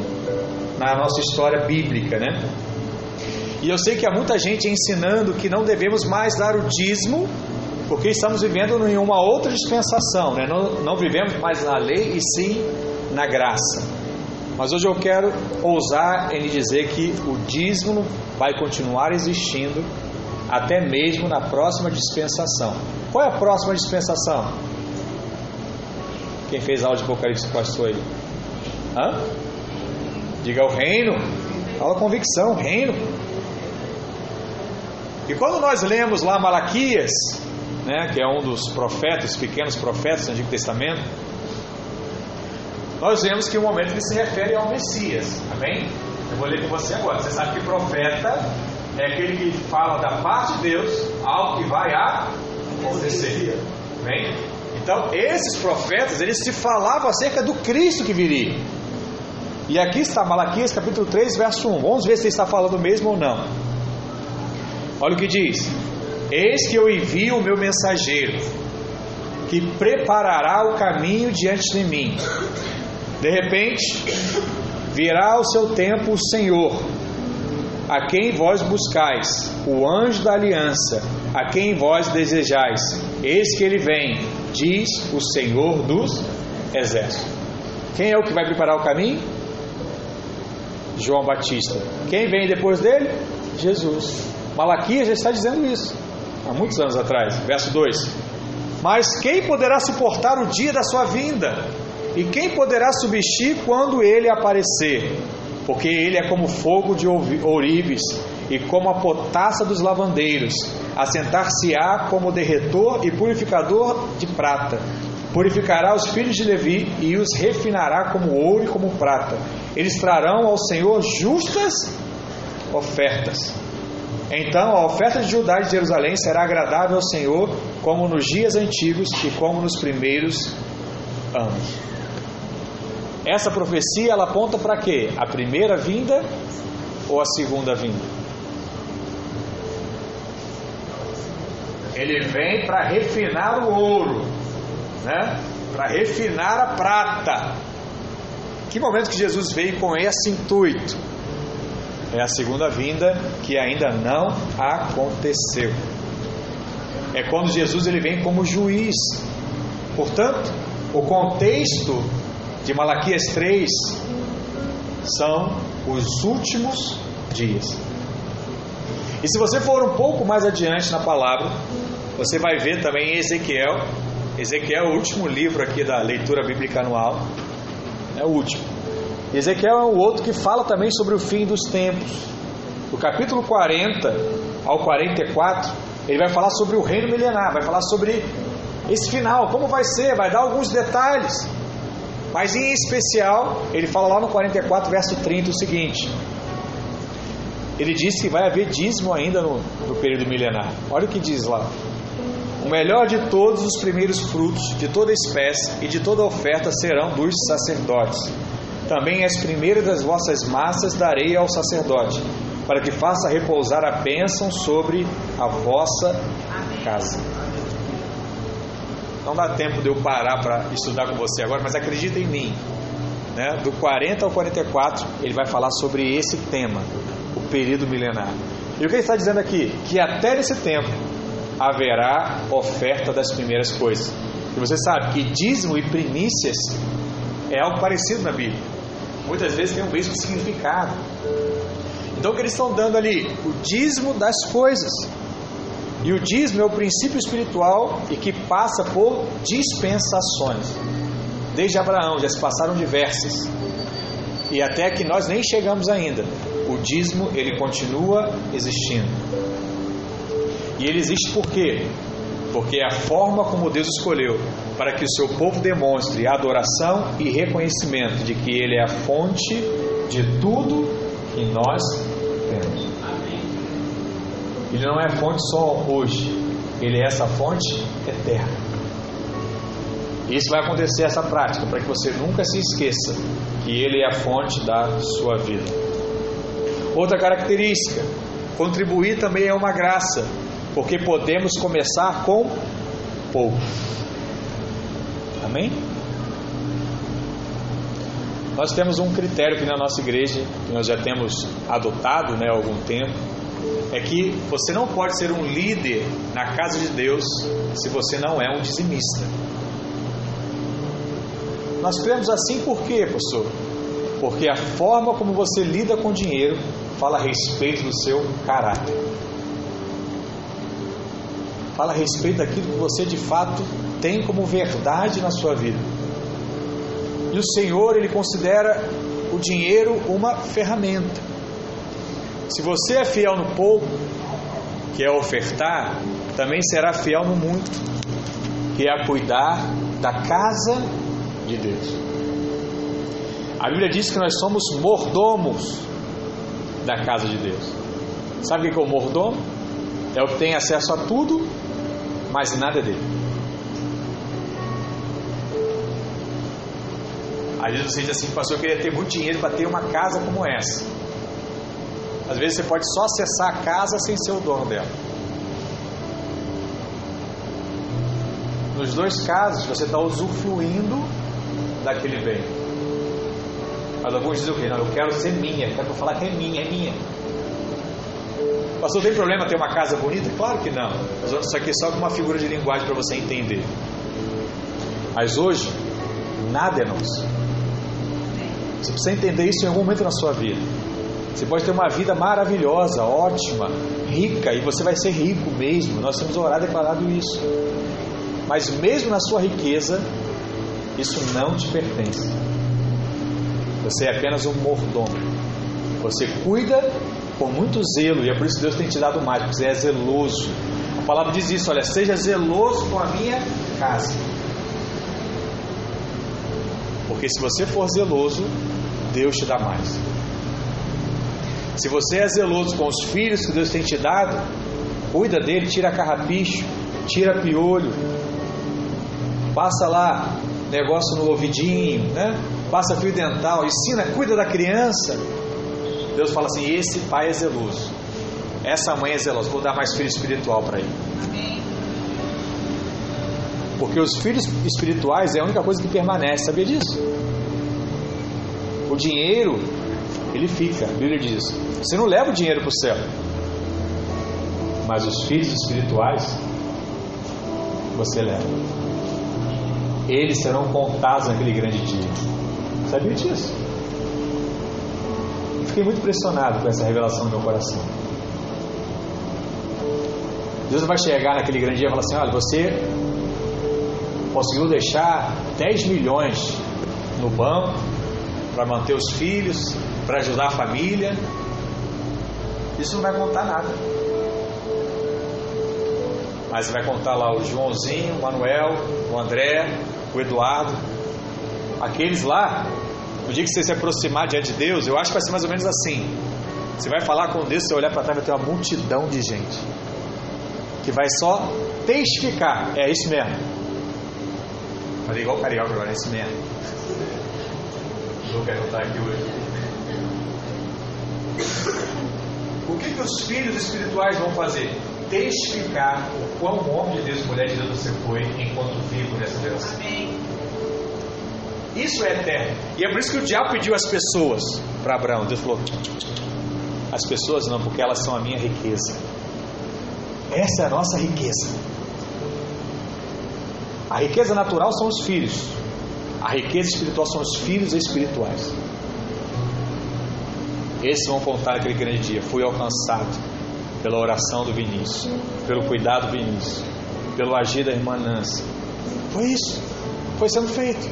A: na nossa história bíblica, né? E eu sei que há muita gente ensinando que não devemos mais dar o dízimo, porque estamos vivendo em uma outra dispensação, né? não, não vivemos mais na lei e sim na graça. Mas hoje eu quero ousar em dizer que o dízimo vai continuar existindo até mesmo na próxima dispensação. Qual é a próxima dispensação? Quem fez aula de Apocalipse passou aí? Hã? Diga o reino. Fala convicção, reino. E quando nós lemos lá Malaquias, né, que é um dos profetas, pequenos profetas do Antigo Testamento, nós vemos que o momento ele se refere ao Messias. Amém? Eu vou ler com você agora. Você sabe que profeta é aquele que fala da parte de Deus algo que vai acontecer. Amém? Então, esses profetas, eles se falavam acerca do Cristo que viria. E aqui está Malaquias capítulo 3, verso 1. Vamos ver se ele está falando mesmo ou não. Olha o que diz: Eis que eu envio o meu mensageiro, que preparará o caminho diante de mim. De repente, virá ao seu tempo o Senhor, a quem vós buscais, o anjo da aliança, a quem vós desejais. Eis que ele vem, diz o Senhor dos exércitos. Quem é o que vai preparar o caminho? João Batista. Quem vem depois dele? Jesus. Malaquias já está dizendo isso, há muitos anos atrás. Verso 2: Mas quem poderá suportar o dia da sua vinda? E quem poderá subsistir quando ele aparecer? Porque ele é como fogo de ourives e como a potassa dos lavandeiros. Assentar-se-á como derretor e purificador de prata. Purificará os filhos de Levi e os refinará como ouro e como prata. Eles trarão ao Senhor justas ofertas. Então a oferta de Judá e de Jerusalém será agradável ao Senhor, como nos dias antigos e como nos primeiros anos. Essa profecia ela aponta para quê? A primeira vinda ou a segunda vinda? Ele vem para refinar o ouro, né? Para refinar a prata. Que momento que Jesus veio com esse intuito? É a segunda vinda que ainda não aconteceu. É quando Jesus ele vem como juiz. Portanto, o contexto de Malaquias 3 são os últimos dias. E se você for um pouco mais adiante na palavra, você vai ver também Ezequiel. Ezequiel é o último livro aqui da leitura bíblica anual. É o último. Ezequiel é o outro que fala também sobre o fim dos tempos. Do capítulo 40 ao 44, ele vai falar sobre o reino milenar, vai falar sobre esse final, como vai ser, vai dar alguns detalhes. Mas em especial, ele fala lá no 44, verso 30 o seguinte: ele diz que vai haver dízimo ainda no, no período milenar. Olha o que diz lá. O melhor de todos os primeiros frutos, de toda espécie e de toda oferta serão dos sacerdotes. Também as primeiras das vossas massas darei ao sacerdote, para que faça repousar a bênção sobre a vossa casa. Não dá tempo de eu parar para estudar com você agora, mas acredita em mim. Né? Do 40 ao 44, ele vai falar sobre esse tema o período milenar. E o que ele está dizendo aqui? Que até nesse tempo haverá oferta das primeiras coisas. E você sabe que dízimo e primícias é algo parecido na Bíblia. Muitas vezes tem o mesmo significado. Então o que eles estão dando ali? O dízimo das coisas. E o dízimo é o princípio espiritual e que passa por dispensações. Desde Abraão já se passaram diversas. E até que nós nem chegamos ainda o dízimo ele continua existindo. E ele existe por quê? Porque é a forma como Deus escolheu para que o seu povo demonstre adoração e reconhecimento de que Ele é a fonte de tudo que nós temos. Ele não é fonte só hoje, Ele é essa fonte eterna. Isso vai acontecer essa prática para que você nunca se esqueça que Ele é a fonte da sua vida. Outra característica, contribuir também é uma graça, porque podemos começar com pouco. Amém? Nós temos um critério aqui na nossa igreja, que nós já temos adotado né, há algum tempo, é que você não pode ser um líder na casa de Deus se você não é um dizimista. Nós cremos assim por quê, pastor? Porque a forma como você lida com dinheiro fala a respeito do seu caráter. Fala a respeito daquilo que você de fato tem como verdade na sua vida. E o Senhor, ele considera o dinheiro uma ferramenta. Se você é fiel no pouco, que é ofertar, também será fiel no muito, que é cuidar da casa de Deus. A Bíblia diz que nós somos mordomos da casa de Deus. Sabe o que é o mordomo? É o que tem acesso a tudo, mas nada dele. Às vezes você diz assim, pastor, eu queria ter muito dinheiro para ter uma casa como essa. Às vezes você pode só acessar a casa sem ser o dono dela. Nos dois casos, você está usufruindo daquele bem. Mas alguns dizem o quê? Não, eu quero ser minha, eu quero falar que é minha, é minha. Pastor, tem problema ter uma casa bonita? Claro que não. Isso aqui é só uma figura de linguagem para você entender. Mas hoje, nada é nosso. Você precisa entender isso em algum momento na sua vida. Você pode ter uma vida maravilhosa, ótima, rica, e você vai ser rico mesmo. Nós temos orado e declarado isso. Mas mesmo na sua riqueza, isso não te pertence. Você é apenas um mordomo. Você cuida com muito zelo, e é por isso que Deus tem te dado mais, porque você é zeloso. A palavra diz isso: olha, seja zeloso com a minha casa. Porque se você for zeloso, Deus te dá mais. Se você é zeloso com os filhos que Deus tem te dado, cuida dele, tira carrapicho, tira piolho, passa lá negócio no ouvidinho, né? passa fio dental, ensina, cuida da criança. Deus fala assim: esse pai é zeloso, essa mãe é zelosa, vou dar mais filho espiritual para ele. Porque os filhos espirituais é a única coisa que permanece, sabia disso? O dinheiro, ele fica. A Bíblia diz: você não leva o dinheiro para o céu. Mas os filhos espirituais, você leva. Eles serão contados naquele grande dia. Sabia disso? Fiquei muito impressionado com essa revelação no meu coração. Deus vai chegar naquele grande dia e falar assim: olha, você conseguiu deixar 10 milhões no banco para manter os filhos, para ajudar a família. Isso não vai contar nada. Mas vai contar lá o Joãozinho, o Manuel, o André, o Eduardo. Aqueles lá, no dia que você se aproximar diante de Deus, eu acho que vai ser mais ou menos assim. Você vai falar com Deus, você olhar para trás, vai ter uma multidão de gente que vai só testificar. É isso mesmo. Falei igual o carioca agora, é isso mesmo. Não quero estar aqui hoje. O que, que os filhos espirituais vão fazer? Testificar o quão homem de Deus, mulher de Deus você foi enquanto vivo nessa geração. Isso é eterno. E é por isso que o diabo pediu as pessoas para Abraão. Deus falou: as pessoas não, porque elas são a minha riqueza. Essa é a nossa riqueza. A riqueza natural são os filhos. A riqueza espiritual são os filhos espirituais. Esses vão contar aquele grande dia. Fui alcançado pela oração do Vinícius, pelo cuidado do Vinícius, pelo agir da irmã Nancy. Foi isso. Foi sendo feito.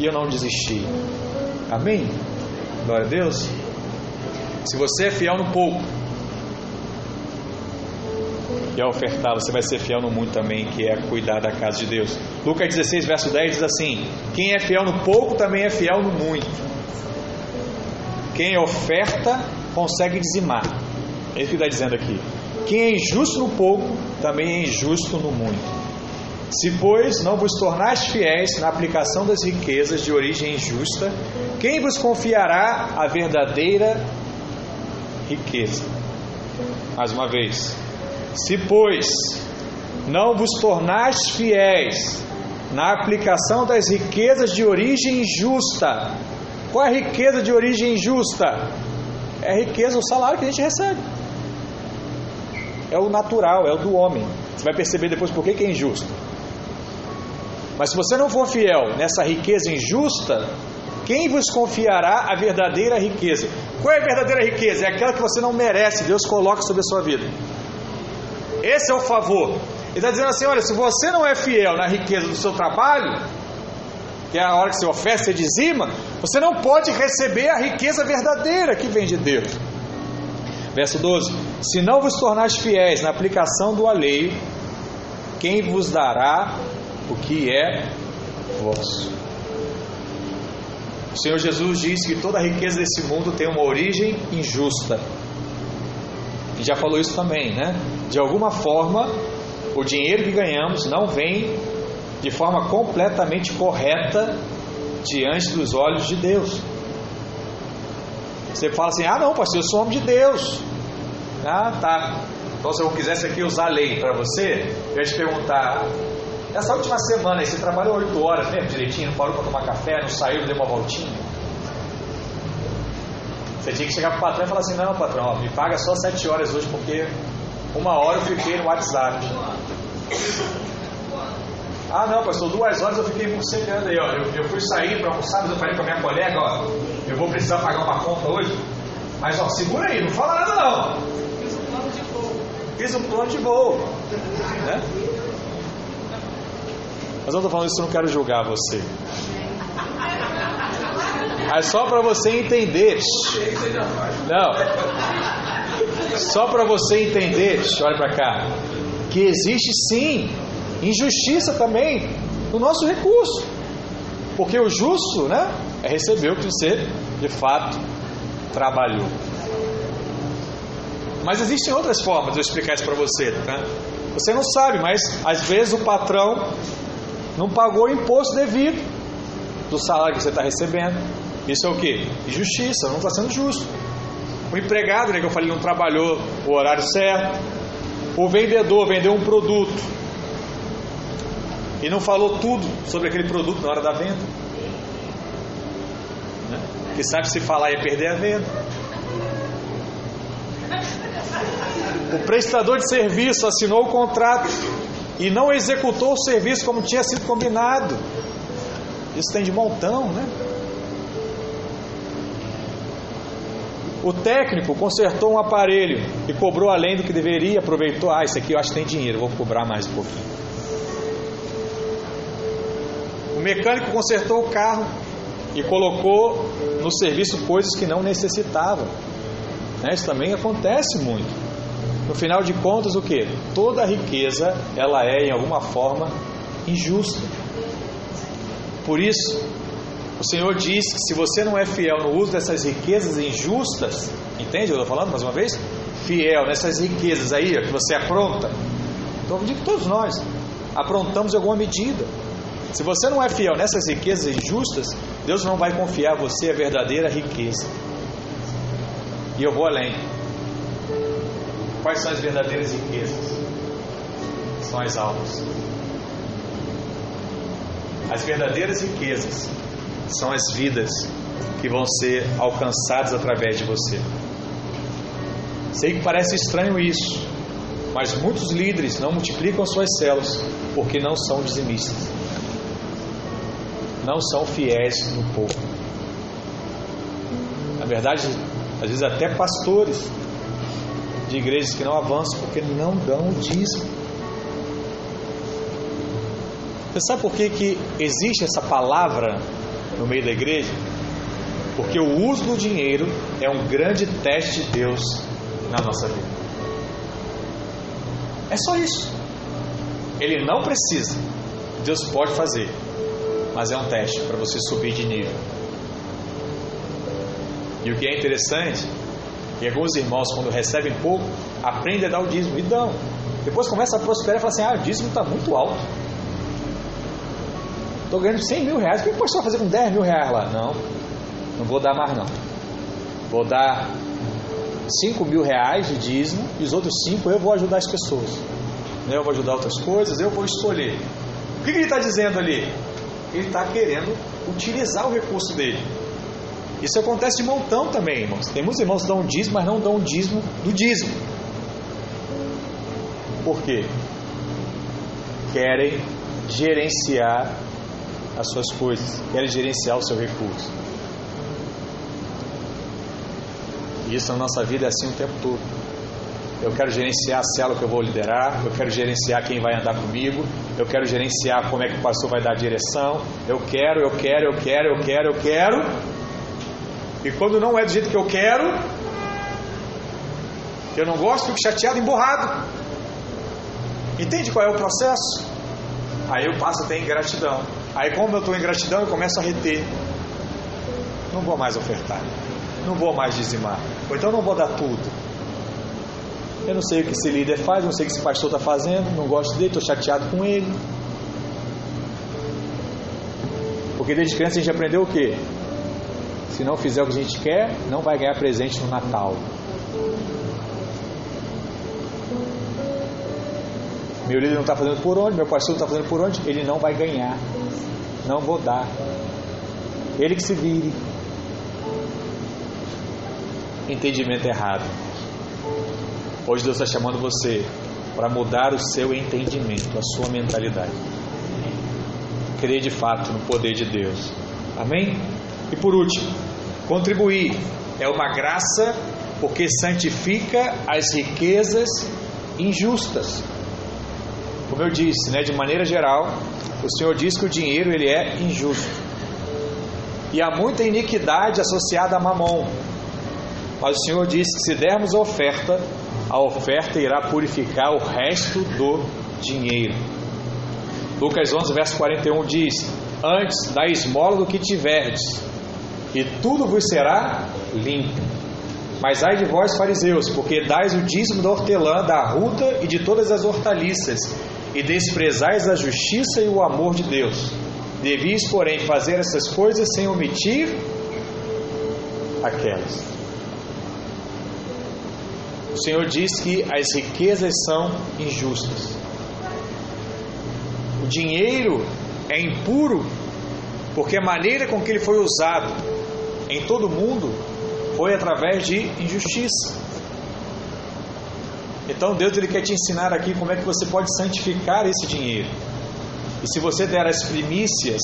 A: E eu não desisti. Amém? Glória a Deus. Se você é fiel no pouco, e a ofertar, você vai ser fiel no muito também, que é cuidar da casa de Deus. Lucas 16, verso 10 diz assim: Quem é fiel no pouco também é fiel no muito. Quem oferta consegue dizimar. É isso que está dizendo aqui. Quem é injusto no pouco também é injusto no muito. Se, pois, não vos tornais fiéis na aplicação das riquezas de origem injusta, quem vos confiará a verdadeira riqueza? Mais uma vez, se, pois, não vos tornais fiéis na aplicação das riquezas de origem justa, qual é a riqueza de origem justa? É a riqueza, o salário que a gente recebe. É o natural, é o do homem. Você vai perceber depois por que é injusto. Mas se você não for fiel nessa riqueza injusta, quem vos confiará a verdadeira riqueza? Qual é a verdadeira riqueza? É aquela que você não merece, Deus coloca sobre a sua vida. Esse é o favor. Ele está dizendo assim: olha, se você não é fiel na riqueza do seu trabalho, que é a hora que você oferece, você dizima, você não pode receber a riqueza verdadeira que vem de Deus. Verso 12: Se não vos tornais fiéis na aplicação do alheio, quem vos dará o que é vosso? O Senhor Jesus diz que toda a riqueza desse mundo tem uma origem injusta. E já falou isso também, né? De alguma forma, o dinheiro que ganhamos não vem de forma completamente correta diante dos olhos de Deus. Você fala assim: ah, não, pastor, eu sou homem de Deus. Ah, tá. Então, se eu quisesse aqui usar a lei para você, eu ia te perguntar: essa última semana você trabalhou oito horas mesmo direitinho, não parou para tomar café, não saiu, deu uma voltinha? Você tinha que chegar para o patrão e falar assim: não, patrão, ó, me paga só sete horas hoje porque uma hora eu fiquei no WhatsApp. Ah, não, pastor, duas horas eu fiquei morcegando aí, ó. Eu, eu fui sair para almoçar, mas eu falei para minha colega, ó, eu vou precisar pagar uma conta hoje. Mas, ó, segura aí, não fala nada não. Fiz um plano de voo. Fiz um plano de voo. Né? Mas eu não estou falando isso, eu não quero julgar você. Mas só para você entender. Não. Só para você entender, olha para cá, que existe sim injustiça também no nosso recurso. Porque o justo, né, é receber o que você de fato trabalhou. Mas existem outras formas de eu explicar isso para você, tá? Você não sabe, mas às vezes o patrão não pagou o imposto devido do salário que você está recebendo. Isso é o que? Injustiça, não está sendo justo. O empregado, né, que eu falei, não trabalhou o horário certo. O vendedor vendeu um produto e não falou tudo sobre aquele produto na hora da venda. Né? que sabe se falar ia perder a venda. O prestador de serviço assinou o contrato e não executou o serviço como tinha sido combinado. Isso tem de montão, né? O técnico consertou um aparelho e cobrou além do que deveria, aproveitou, ah, isso aqui eu acho que tem dinheiro, vou cobrar mais um pouquinho. O mecânico consertou o carro e colocou no serviço coisas que não necessitava. Né? Isso também acontece muito. No final de contas, o que? Toda riqueza ela é em alguma forma injusta. Por isso, o Senhor diz que se você não é fiel no uso dessas riquezas injustas, entende? Eu estou falando mais uma vez? Fiel nessas riquezas aí que você apronta. Então eu digo que todos nós aprontamos alguma medida. Se você não é fiel nessas riquezas injustas, Deus não vai confiar a você a verdadeira riqueza. E eu vou além. Quais são as verdadeiras riquezas? São as almas. As verdadeiras riquezas são as vidas que vão ser alcançadas através de você. Sei que parece estranho isso, mas muitos líderes não multiplicam suas células porque não são dizimistas, não são fiéis no pouco. Na verdade, às vezes até pastores de igrejas que não avançam porque não dão o dízimo. Você sabe por que, que existe essa palavra no meio da igreja? Porque o uso do dinheiro é um grande teste de Deus na nossa vida. É só isso. Ele não precisa. Deus pode fazer. Mas é um teste para você subir de nível. E o que é interessante, e alguns irmãos, quando recebem pouco, aprendem a dar o dízimo e dão. Depois começa a prosperar e fala assim: ah, o dízimo está muito alto. Estou ganhando 100 mil reais. O que o pastor vai fazer com 10 mil reais lá? Não, não vou dar mais não. Vou dar 5 mil reais de dízimo e os outros 5 eu vou ajudar as pessoas. Eu vou ajudar outras coisas, eu vou escolher. O que ele está dizendo ali? Ele está querendo utilizar o recurso dele. Isso acontece de montão também, irmãos. Tem muitos irmãos que dão dízimo, mas não dão dízimo do dízimo. Por quê? Querem gerenciar as suas coisas, querem gerenciar o seu recurso. E isso na nossa vida é assim o tempo todo. Eu quero gerenciar a célula que eu vou liderar, eu quero gerenciar quem vai andar comigo, eu quero gerenciar como é que o pastor vai dar a direção, eu quero, eu quero, eu quero, eu quero, eu quero. E quando não é do jeito que eu quero, que eu não gosto, fico chateado, emborrado. Entende qual é o processo? Aí eu passo a ter ingratidão. Aí, como eu estou em gratidão, eu começo a reter. Não vou mais ofertar. Não vou mais dizimar. Ou então não vou dar tudo. Eu não sei o que esse líder faz, não sei o que esse pastor está fazendo, não gosto dele, estou chateado com ele. Porque desde criança a gente aprendeu o quê? Se não fizer o que a gente quer, não vai ganhar presente no Natal. Meu líder não está fazendo por onde, meu pastor não está fazendo por onde, ele não vai ganhar. Não vou dar. Ele que se vire. Entendimento errado. Hoje Deus está chamando você para mudar o seu entendimento, a sua mentalidade. Crer de fato no poder de Deus. Amém? E por último, contribuir é uma graça porque santifica as riquezas injustas. Como eu disse, né, de maneira geral, o Senhor diz que o dinheiro ele é injusto. E há muita iniquidade associada a mamon. Mas o Senhor diz que se dermos oferta, a oferta irá purificar o resto do dinheiro. Lucas 11, verso 41 diz: Antes da esmola do que tiverdes, e tudo vos será limpo. Mas ai de vós, fariseus, porque dais o dízimo da hortelã, da ruta e de todas as hortaliças, e desprezais a justiça e o amor de Deus. Devis, porém, fazer essas coisas sem omitir aquelas. O Senhor diz que as riquezas são injustas. O dinheiro é impuro porque a maneira com que ele foi usado em todo mundo foi através de injustiça. Então Deus ele quer te ensinar aqui como é que você pode santificar esse dinheiro. E se você der as primícias,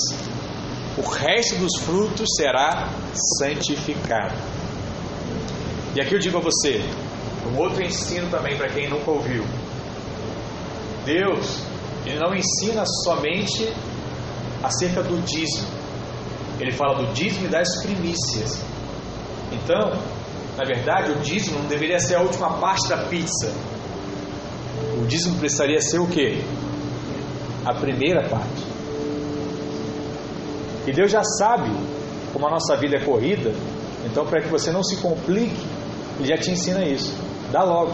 A: o resto dos frutos será santificado. E aqui eu digo a você, um outro ensino também para quem nunca ouviu. Deus, ele não ensina somente acerca do dízimo. Ele fala do dízimo e das primícias. Então, na verdade, o dízimo não deveria ser a última parte da pizza. O dízimo precisaria ser o quê? A primeira parte. E Deus já sabe como a nossa vida é corrida, então para que você não se complique, Ele já te ensina isso. Dá logo.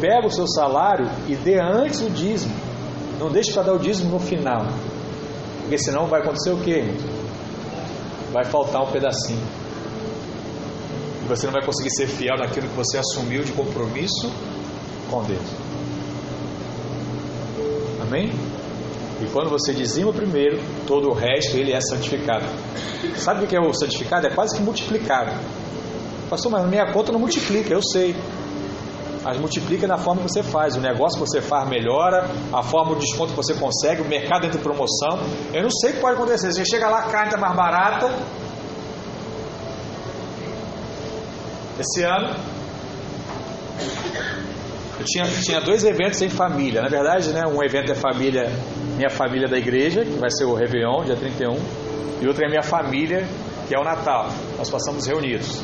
A: Pega o seu salário e dê antes o dízimo. Não deixe para dar o dízimo no final. Porque senão vai acontecer o quê? Vai faltar um pedacinho. E você não vai conseguir ser fiel naquilo que você assumiu de compromisso com Deus. Amém? E quando você dizima primeiro, todo o resto ele é santificado. Sabe o que é o santificado? É quase que multiplicado. Pastor, mas na minha conta não multiplica, eu sei. Mas multiplica na forma que você faz. O negócio que você faz melhora, a forma de desconto que você consegue, o mercado entra em promoção. Eu não sei o que pode acontecer. Você chega lá, a carne está mais barata. Esse ano, eu tinha, tinha dois eventos em família. Na verdade, né, um evento é família, minha família da igreja, que vai ser o Réveillon, dia 31, e outro é minha família, que é o Natal. Nós passamos reunidos.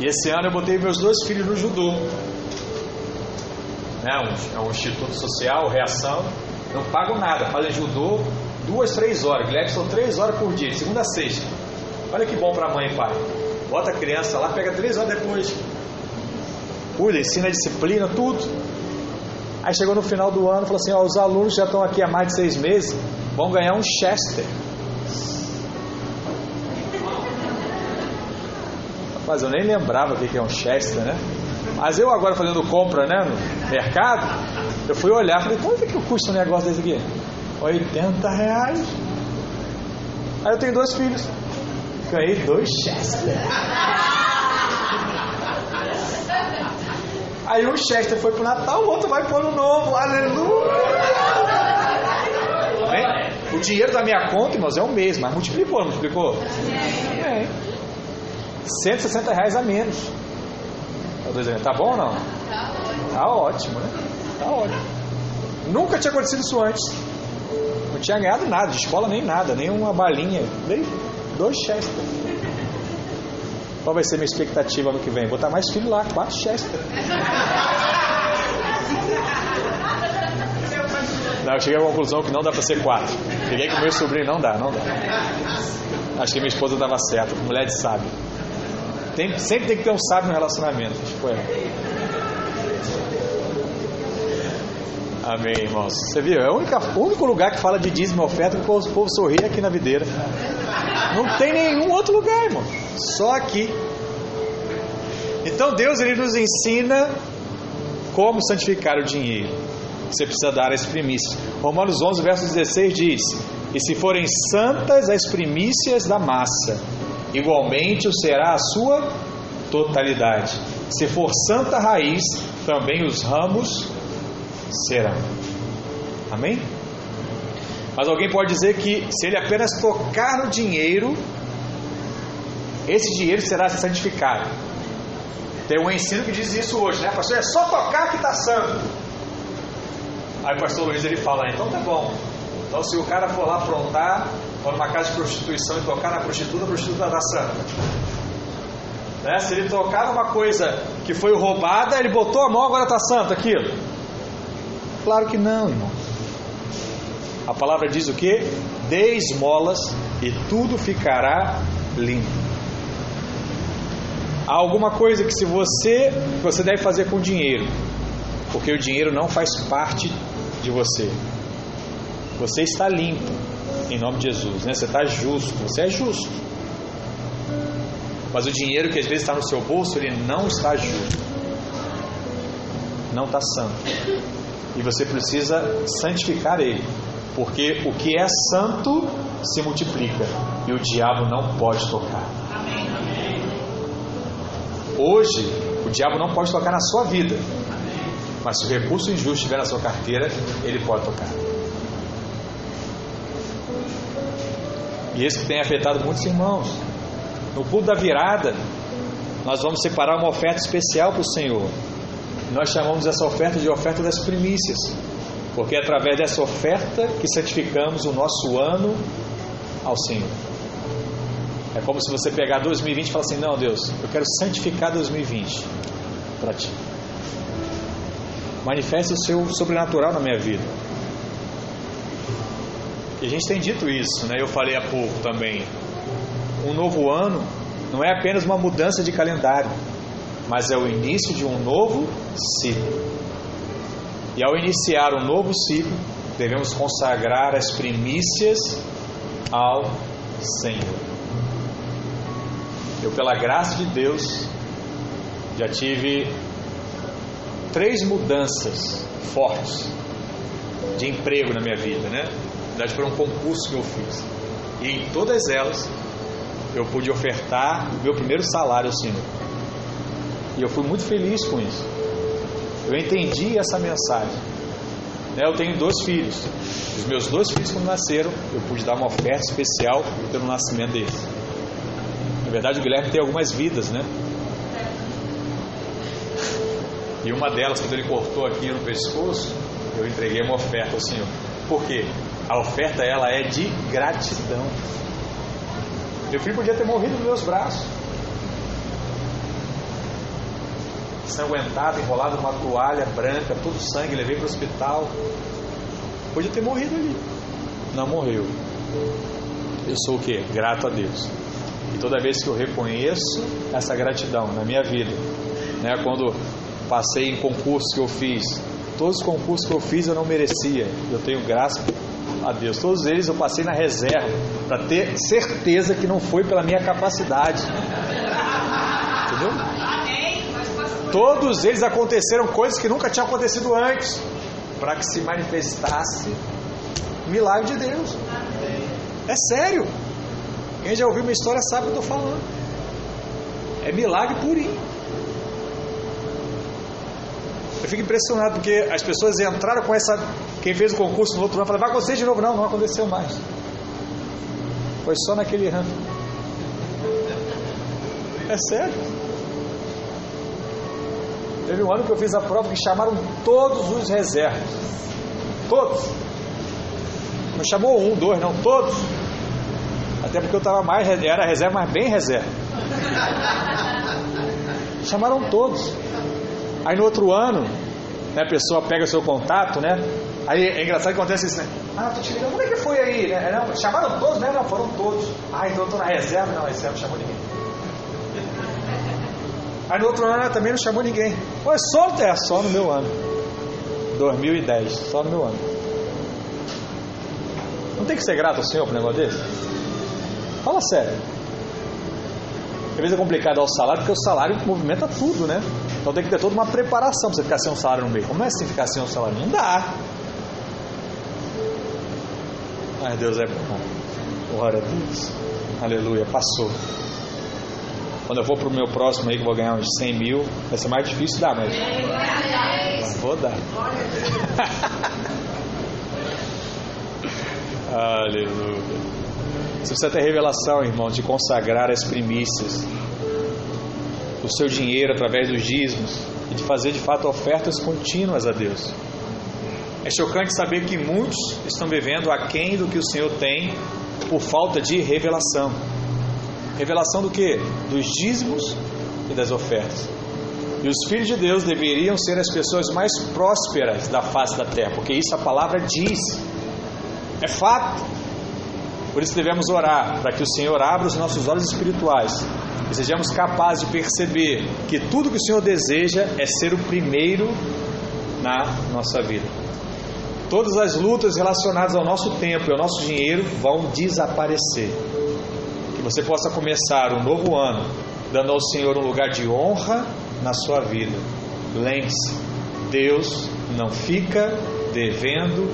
A: E esse ano eu botei meus dois filhos no judô. Né, um, é um instituto social, reação. Não pago nada, fazem judô duas, três horas. Guilherme três horas por dia, segunda a sexta. Olha que bom para mãe e pai. Bota a criança lá, pega três horas depois cuida, ensina a disciplina, tudo. Aí chegou no final do ano falou assim: ó, os alunos já estão aqui há mais de seis meses, vão ganhar um Chester. Mas eu nem lembrava o que é um Chester, né? Mas eu agora fazendo compra né, no mercado, eu fui olhar falei, quanto é que custa um negócio desse aqui? 80 reais. Aí eu tenho dois filhos. Ganhei dois Chester. Aí um Chester foi pro Natal, o outro vai pôr no novo. Aleluia! O dinheiro da minha conta, irmãos, é o mesmo, mas multiplicou, não multiplicou? É. 160 reais a menos. Tá bom ou não? Tá ótimo, né? Tá ótimo. Nunca tinha acontecido isso antes. Não tinha ganhado nada, de escola nem nada, nem uma balinha. Dei dois Chester. Qual vai ser minha expectativa no que vem? Botar mais filho lá, quatro Chester. Não, eu cheguei à conclusão que não dá para ser quatro. Peguei com meu sobrinho, não dá, não dá. Acho que minha esposa estava certa, mulher de sábio. Tem, sempre tem que ter um sábio no relacionamento. Que foi Amém, irmãos. Você viu? É o único, único lugar que fala de dízimo e oferta que o povo sorri é aqui na videira. Não tem nenhum outro lugar, irmão. Só aqui. Então Deus ele nos ensina como santificar o dinheiro. Você precisa dar as primícias. Romanos 11, verso 16 diz: E se forem santas as primícias da massa, igualmente o será a sua totalidade. Se for santa raiz, também os ramos serão. Amém? Mas alguém pode dizer que se ele apenas tocar no dinheiro, esse dinheiro será santificado. Tem um ensino que diz isso hoje, né? Pastor, é só tocar que está santo. Aí o pastor Luiz ele fala, então tá bom. Então se o cara for lá aprontar, for numa casa de prostituição e tocar na prostituta, a prostituta está santa. Né? Se ele tocar numa coisa que foi roubada, ele botou a mão, agora está santo aquilo. Claro que não, irmão. A palavra diz o que? Dê esmolas e tudo ficará limpo. Há alguma coisa que se você você deve fazer com dinheiro, porque o dinheiro não faz parte de você. Você está limpo em nome de Jesus, né? Você está justo, você é justo. Mas o dinheiro que às vezes está no seu bolso, ele não está justo, não está santo. E você precisa santificar ele. Porque o que é santo se multiplica. e o diabo não pode tocar. Hoje, o diabo não pode tocar na sua vida, mas se o recurso injusto estiver na sua carteira, ele pode tocar. E isso tem afetado muitos irmãos. No culto da virada, nós vamos separar uma oferta especial para o Senhor. Nós chamamos essa oferta de oferta das primícias, porque é através dessa oferta que santificamos o nosso ano ao Senhor. É como se você pegar 2020 e falar assim: Não, Deus, eu quero santificar 2020 para ti. Manifeste o seu sobrenatural na minha vida. E a gente tem dito isso, né? Eu falei há pouco também. Um novo ano não é apenas uma mudança de calendário, mas é o início de um novo ciclo. E ao iniciar um novo ciclo, devemos consagrar as primícias ao Senhor. Eu, pela graça de Deus, já tive três mudanças fortes de emprego na minha vida, né? Na verdade, foi um concurso que eu fiz. E em todas elas, eu pude ofertar o meu primeiro salário ao Senhor. E eu fui muito feliz com isso. Eu entendi essa mensagem. Né? Eu tenho dois filhos. Os meus dois filhos, quando nasceram, eu pude dar uma oferta especial pelo nascimento deles verdade, o Guilherme tem algumas vidas, né? E uma delas, quando ele cortou aqui no pescoço, eu entreguei uma oferta ao Senhor. Por quê? A oferta ela é de gratidão. Meu filho podia ter morrido nos meus braços. Sanguentado, enrolado numa toalha branca, todo sangue, levei para o hospital. Podia ter morrido ali. Não morreu. Eu sou o que? Grato a Deus. E toda vez que eu reconheço essa gratidão na minha vida, né, quando passei em concursos que eu fiz, todos os concursos que eu fiz eu não merecia, eu tenho graça a Deus. Todos eles eu passei na reserva para ter certeza que não foi pela minha capacidade. Entendeu? Todos eles aconteceram coisas que nunca tinham acontecido antes, para que se manifestasse milagre de Deus. É sério. Quem já ouviu uma história sabe o que eu estou falando. É milagre purinho. Eu fico impressionado porque as pessoas entraram com essa. Quem fez o concurso no outro ano falou: vai acontecer de novo. Não, não aconteceu mais. Foi só naquele ano. É sério. Teve um ano que eu fiz a prova que chamaram todos os reservas. Todos. Não chamou um, dois, não, todos. Até porque eu estava mais, era reserva, mas bem reserva. Chamaram todos. Aí no outro ano, né, a pessoa pega o seu contato, né? Aí é engraçado que acontece isso, né? Ah, tô te ligando, como é que foi aí? Né? Não, chamaram todos, né? Não, foram todos. Ah, então eu tô na reserva. Não, reserva não chamou ninguém. Aí no outro ano também não chamou ninguém. Foi só, é, só no meu ano. 2010, só no meu ano. Não tem que ser grato ao Senhor por um negócio desse? Fala sério. Às vezes é complicado ao salário, porque o salário movimenta tudo, né? Então tem que ter toda uma preparação para você ficar sem um salário no meio. Como é assim ficar sem um salário? Não dá. Ai, Deus é bom. Glória a Deus. Aleluia. Passou. Quando eu for para o meu próximo aí, que vou ganhar uns 100 mil, vai ser mais difícil dar, mas. mas vou dar. *laughs* Aleluia. Você precisa ter revelação, irmão, de consagrar as primícias, o seu dinheiro através dos dízimos e de fazer de fato ofertas contínuas a Deus. É chocante saber que muitos estão vivendo aquém do que o Senhor tem por falta de revelação. Revelação do que? Dos dízimos e das ofertas. E os filhos de Deus deveriam ser as pessoas mais prósperas da face da terra, porque isso a palavra diz. É fato. Por isso devemos orar, para que o Senhor abra os nossos olhos espirituais e sejamos capazes de perceber que tudo que o Senhor deseja é ser o primeiro na nossa vida. Todas as lutas relacionadas ao nosso tempo e ao nosso dinheiro vão desaparecer. Você possa começar um novo ano dando ao Senhor um lugar de honra na sua vida. Lembre-se, Deus não fica devendo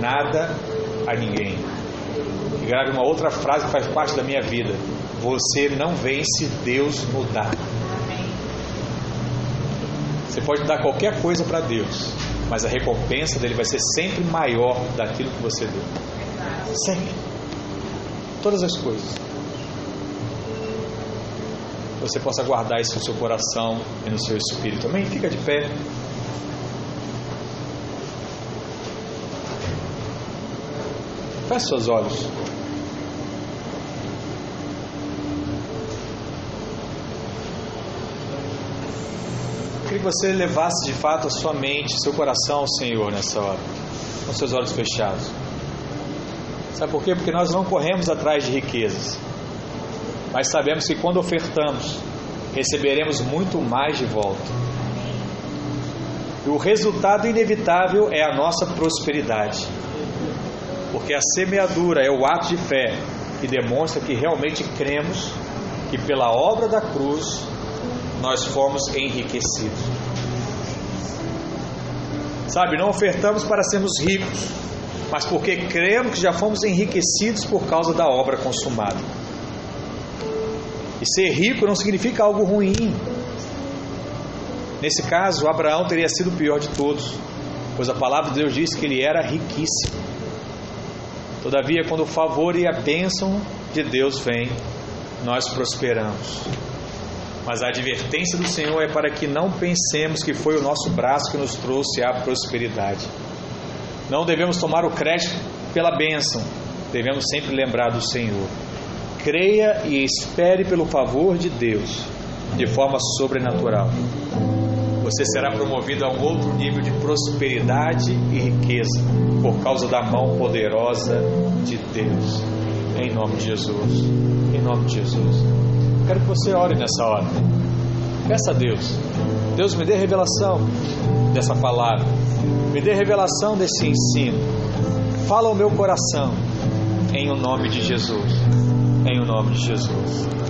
A: nada a ninguém. grave uma outra frase que faz parte da minha vida: Você não vence Deus mudar. Você pode dar qualquer coisa para Deus, mas a recompensa dele vai ser sempre maior daquilo que você deu. Sempre. Todas as coisas. Você possa guardar isso no seu coração e no seu espírito. Amém? Fica de pé. Feche seus olhos. queria que você levasse de fato a sua mente, seu coração ao Senhor nessa hora, com seus olhos fechados. Sabe por quê? Porque nós não corremos atrás de riquezas, mas sabemos que quando ofertamos, receberemos muito mais de volta. E o resultado inevitável é a nossa prosperidade, porque a semeadura é o ato de fé que demonstra que realmente cremos que pela obra da cruz nós fomos enriquecidos. Sabe, não ofertamos para sermos ricos, mas porque cremos que já fomos enriquecidos por causa da obra consumada. E ser rico não significa algo ruim. Nesse caso, Abraão teria sido o pior de todos, pois a palavra de Deus diz que ele era riquíssimo. Todavia, quando o favor e a bênção de Deus vem, nós prosperamos. Mas a advertência do Senhor é para que não pensemos que foi o nosso braço que nos trouxe a prosperidade. Não devemos tomar o crédito pela bênção, devemos sempre lembrar do Senhor. Creia e espere pelo favor de Deus, de forma sobrenatural. Você será promovido a um outro nível de prosperidade e riqueza, por causa da mão poderosa de Deus. Em nome de Jesus. Em nome de Jesus. Quero que você ore nessa hora. Peça a Deus. Deus me dê revelação dessa palavra. Me dê revelação desse ensino. Fala ao meu coração. Em o nome de Jesus. Em o nome de Jesus.